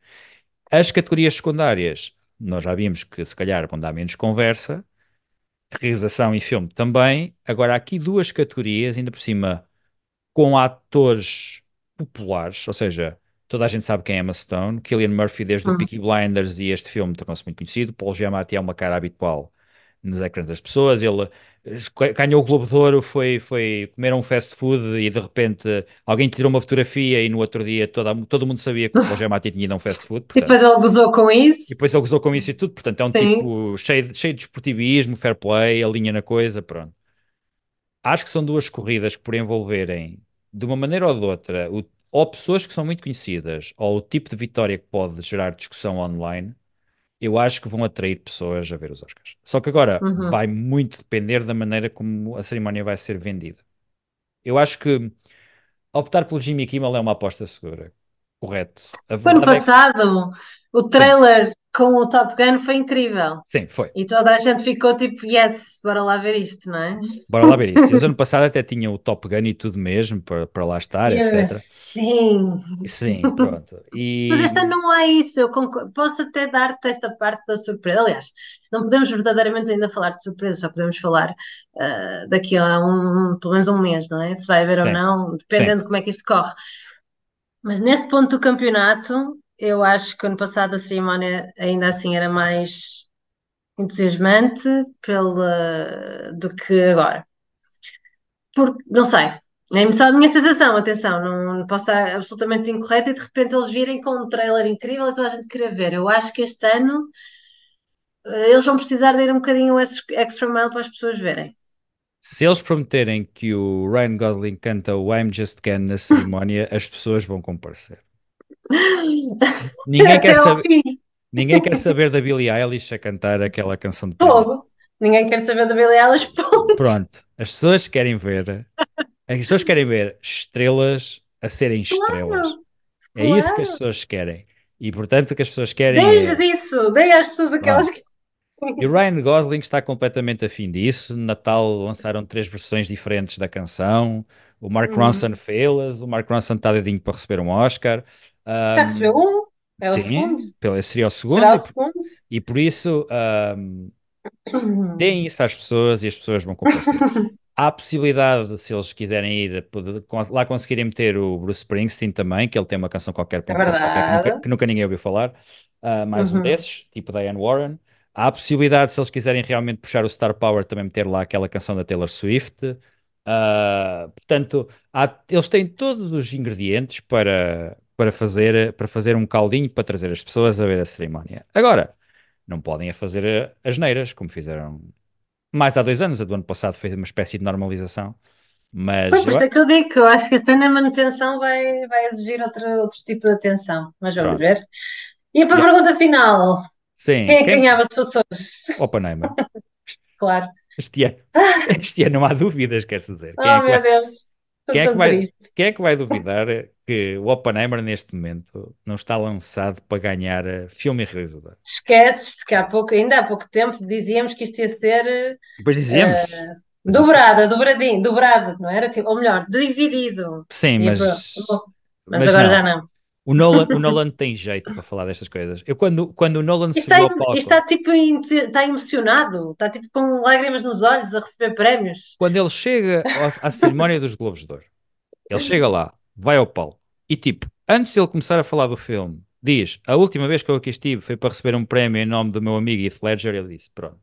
As categorias secundárias, nós já vimos que se calhar vão dar menos conversa, realização e filme também. Agora, há aqui duas categorias, ainda por cima, com atores populares, ou seja, toda a gente sabe quem é Emma Stone, Cillian Murphy desde o Uhum. Peaky Blinders e este filme tornou-se muito conhecido, Paul Giamatti é uma cara habitual nos ecrãs das pessoas, ele eh, ganhou o Globo de Ouro, foi, foi comer um fast food e de repente alguém tirou uma fotografia e no outro dia toda, todo mundo sabia que o Paul Giamatti tinha ido a um fast food, [LAUGHS] E portanto, depois ele gozou com isso. e depois ele gozou com isso e tudo, portanto é um Sim. tipo cheio de, cheio de esportivismo, fair play, alinha na coisa, pronto. Acho que são duas corridas que por envolverem, de uma maneira ou de outra, o- ou pessoas que são muito conhecidas, ou o tipo de vitória que pode gerar discussão online, eu acho que vão atrair pessoas a ver os Oscars. Só que agora Uhum. vai muito depender da maneira como a cerimónia vai ser vendida. Eu acho que optar pelo Jimmy Kimmel é uma aposta segura. Correto. A Foi ano verdade é que- passado, o trailer com o Top Gun foi incrível. Sim, foi. E toda a gente ficou tipo, yes, bora lá ver isto, não é? Bora lá ver isso. Eles ano passado até tinham o Top Gun e tudo mesmo para, para lá estar, E eu, etc. Sim. Sim, pronto. E... Mas este ano não há isso, eu concordo. Posso até dar-te esta parte da surpresa. Aliás, não podemos verdadeiramente ainda falar de surpresa, só podemos falar ah, daqui a um, pelo menos um mês, não é? Se vai haver ou Sim. não, dependendo de como é que isto corre. Mas neste ponto do campeonato, eu acho que ano passado a cerimónia ainda assim era mais entusiasmante pela, do que agora. Porque, não sei, é só a minha sensação, atenção, não, não posso estar absolutamente incorreta e de repente eles virem com um trailer incrível e toda a gente querer ver. Eu acho que este ano eh, eles vão precisar de ir um bocadinho o extra mile para as pessoas verem. Se eles prometerem que o Ryan Gosling canta o I'm Just Ken na cerimónia, as pessoas vão comparecer. [LAUGHS] Ninguém [LAUGHS] quer saber, ninguém quer saber da Billie Eilish a cantar aquela canção de fogo. Ninguém quer saber da Billie Eilish, ponto. Pronto, as pessoas querem ver, as pessoas querem ver estrelas a serem estrelas. Claro, É isso que as claro. pessoas querem. E portanto o que as pessoas querem Deem-lhes é. isso, deem às pessoas aquelas que. E o Ryan Gosling está completamente afim disso. No Natal lançaram três versões diferentes da canção. O Mark Uhum. Ronson fez. O Mark Ronson está dedinho para receber um Oscar. Já recebeu um, é o sim, segundo, pelo- seria o segundo. será o E, por- segundo. e por isso, ahm, deem isso às pessoas e as pessoas vão comparecer. [LAUGHS] Há a possibilidade, se eles quiserem ir, poder- lá conseguirem meter o Bruce Springsteen também, que ele tem uma canção qualquer um É qualquer que nunca, que nunca ninguém ouviu falar. Ah, mais um Uhum. desses, tipo Diane Warren. Há a possibilidade, se eles quiserem realmente puxar o Star Power, também meter lá aquela canção da Taylor Swift. Ah, portanto, há- eles têm todos os ingredientes para, para, fazer, para fazer um caldinho para trazer as pessoas a ver a cerimónia. Agora, não podem a fazer eh, asneiras, como fizeram mais há dois anos. A do ano passado foi uma espécie de normalização. Mas Pois, por isso é que eu digo que eu acho que a cena manutenção vai, vai exigir outro, outro tipo de atenção. Mas vamos Pronto. ver. E para a pergunta final: sim, quem é que ganhava se fosse hoje? Oppenheimer. [LAUGHS] Claro. Este ano, [LAUGHS] este ano não há dúvidas, quer-se dizer. É Oh, que meu vai, Deus, quem é que vai, quem é que vai duvidar que o Oppenheimer neste momento não está lançado para ganhar eh, filme e realizador? Esqueces-te que há pouco, ainda há pouco tempo, dizíamos que isto ia ser Depois dizíamos. Isso- dobrado, dobradinho, dobrado, não era? Tipo, ou melhor, dividido. Sim, E mas, pronto. Mas, mas agora não. já não. O Nolan, o Nolan tem jeito para falar destas coisas. Eu quando, quando o Nolan subiu está, ao palco, está tipo está emocionado, está tipo com lágrimas nos olhos a receber prémios. quando ele chega ao- à cerimónia dos Globos de Ouro, ele chega lá, vai ao palco e tipo, antes de ele começar a falar do filme, diz, a última vez que eu aqui estive foi para receber um prémio em nome do meu amigo Heath Ledger, ele disse, pronto,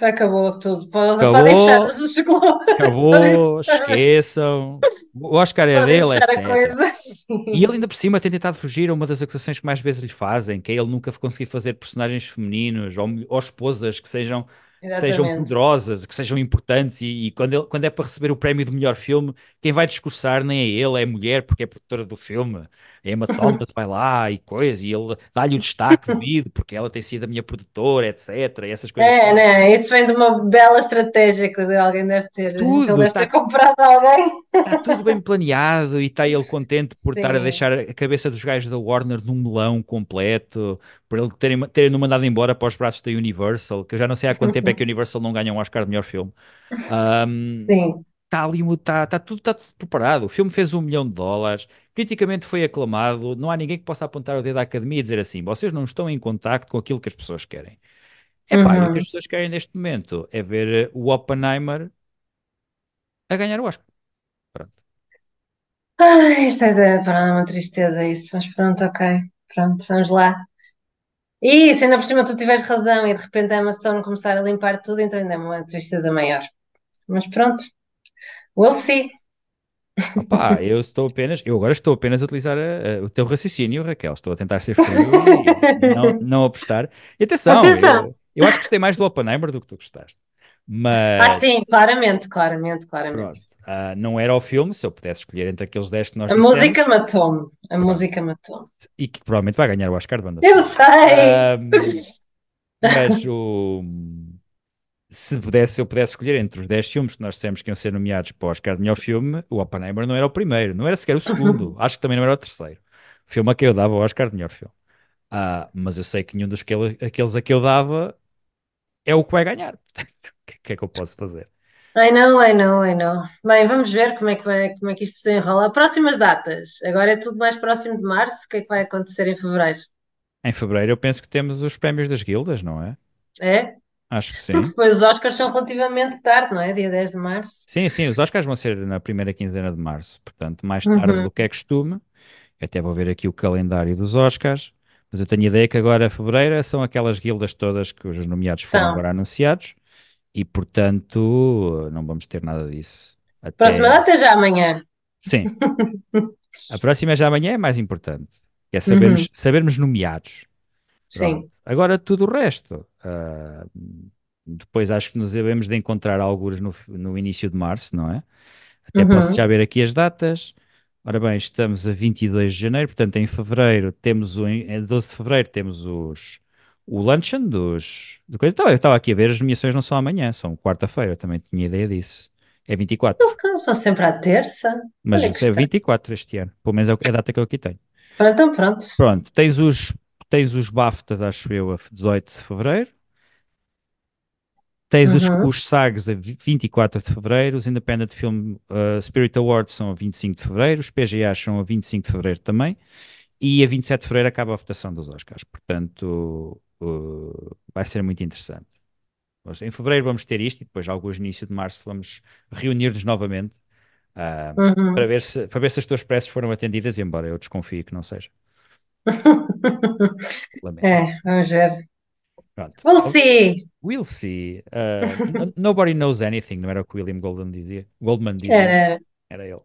Acabou tudo. Pode- Acabou. [LAUGHS] Podem fechar os globos. acabou, esqueçam, o Oscar é dele, etc. coisa. Sim. E ele ainda por cima tem tentado fugir a uma das acusações que mais vezes lhe fazem, que é ele nunca conseguir fazer personagens femininos ou, ou esposas que sejam que sejam Exatamente. poderosas, que sejam importantes, e, e quando, ele- quando é para receber o prémio de melhor filme, quem vai discursar nem é ele, é a mulher, porque é produtora do filme. A Emma [LAUGHS] Thomas vai lá e coisa, e ele dá-lhe o destaque devido, porque ela tem sido a minha produtora, etc. E essas coisas. É, todas. né? Isso vem de uma bela estratégia que alguém deve ter. Tudo, Ele deve tá- ter comprado alguém. Está tudo bem planeado e está ele contente por [LAUGHS] estar a Sim. deixar a cabeça dos gajos da Warner num melão completo, por ele terem, terem mandado embora para os braços da Universal, que eu já não sei há quanto tempo é que a [LAUGHS] Universal não ganha um Oscar de melhor filme. Um, Sim. Está ali, está tá tudo, tá tudo preparado. O filme fez um milhão de dólares, criticamente foi aclamado. Não há ninguém que possa apontar o dedo à academia e dizer assim: vocês não estão em contacto com aquilo que as pessoas querem. É pá, e o que Uhum. as pessoas querem neste momento é ver o Oppenheimer a ganhar o Oscar. Pronto. Ai, isto é, é uma tristeza isso, mas pronto, ok. Pronto, vamos lá. E se ainda por cima tu tiveres razão e de repente a Stone começar a limpar tudo, então ainda é uma tristeza maior. Mas pronto, we'll see. Opá, eu estou apenas, eu agora estou apenas a utilizar a- a- o teu raciocínio, Raquel. Estou a tentar ser [LAUGHS] frio e não, não apostar. E atenção, Atenção. eu, eu acho que gostei mais do Oppenheimer do que tu gostaste. Ah, Mas sim, claramente, claramente, claramente. ah, não era o filme, se eu pudesse escolher entre aqueles 10 que nós A dissemos, música matou-me. A música matou-me. e que provavelmente vai ganhar o Oscar de banda Eu sei! Ahm, mas o, se pudesse, eu pudesse escolher entre os 10 filmes que nós dissemos que iam ser nomeados para o Oscar de melhor filme, o Oppenheimer não era o primeiro, não era sequer o segundo, [LAUGHS] acho que também não era o terceiro. O filme a que eu dava o Oscar de melhor filme. Ah, mas eu sei que nenhum dos que ele- aqueles a que eu dava é o que vai ganhar. [LAUGHS] Portanto, o que, é que eu posso fazer? I know, I know, I know. Bem, vamos ver como é que vai, como é que isto se enrola. Próximas datas. Agora é tudo mais próximo de março. O que é que vai acontecer em fevereiro? Em fevereiro eu penso que temos os prémios das guildas, não é? É? Acho que [LAUGHS] sim. depois os Oscars são relativamente tarde, não é? Dia 10 de março. Sim, sim, os Oscars vão ser na primeira quinzena de março, portanto, mais tarde Uhum. do que é costume. Eu até vou ver aqui o calendário dos Oscars, mas eu tenho ideia que agora, fevereiro, são aquelas guildas todas que os nomeados foram São. agora anunciados e, portanto, não vamos ter nada disso. Até... Próxima data é já amanhã. Sim, [LAUGHS] a próxima já amanhã é mais importante, é sabermos, Uhum. sabermos nomeados. Sim. Pronto. Agora tudo o resto. ah, depois acho que nos devemos de encontrar alguns no, no início de março, não é? Até posso Uhum. já ver aqui as datas. Ora bem, estamos a 22 de janeiro, portanto em fevereiro temos o, em 12 de fevereiro temos os, o luncheon dos... Do coisa. Então, eu estava aqui a ver, as nomeações não são amanhã, são quarta-feira, também tinha ideia disso. É 24, Eles são sempre à terça. mas é estranho. 24 este ano, pelo menos é é a data que eu aqui tenho. Pronto, então pronto. Pronto, tens os, tens os BAFTA, acho eu, a 18 de fevereiro. Tens os, Uhum. os SAGs a vi- 24 de fevereiro, os Independent Film uh, Spirit Awards são a 25 de fevereiro, os PGAs são a 25 de fevereiro também, e a 27 de fevereiro acaba a votação dos Oscars. Portanto, uh, vai ser muito interessante. Nós, em fevereiro vamos ter isto e depois, alguns início de março, vamos reunir-nos novamente uh, Uhum. para, ver se, para ver se as tuas preces foram atendidas, embora eu desconfie que não seja. [LAUGHS] É, vamos ver. Pronto. We'll see. We'll see. Uh, nobody knows anything, não era o que William Goldman dizia? Goldman dizia. Era. Era ele.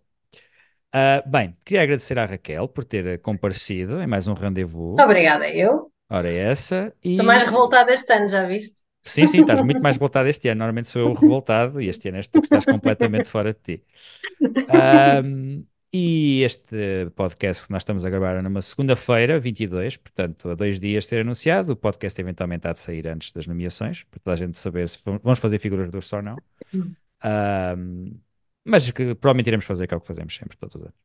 Uh, bem, queria agradecer à Raquel por ter comparecido em mais um rendezvous. Obrigada, eu. Ora, é essa. E... Estou mais revoltada este ano, já viste? Sim, sim, estás muito mais revoltado este ano. Normalmente sou eu revoltado e este ano és tu que estás completamente fora de ti. [LAUGHS] Um, e este podcast que nós estamos a gravar é numa segunda-feira, 22, portanto, a dois dias de ser anunciado. O podcast eventualmente há de sair antes das nomeações, para toda a gente saber se vamos fazer figuras do ou não. Um, mas que provavelmente iremos fazer, que é o que fazemos sempre, todos os anos.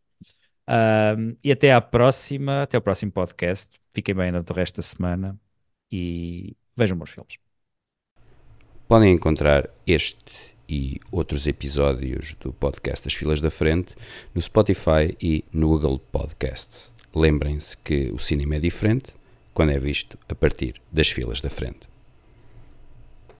Um, e até à próxima, até ao próximo podcast. Fiquem bem durante o resto da semana e vejam bons filmes. Podem encontrar este e outros episódios do podcast As Filas da Frente no Spotify e no Google Podcasts. Lembrem-se que o cinema é diferente quando é visto a partir das filas da frente.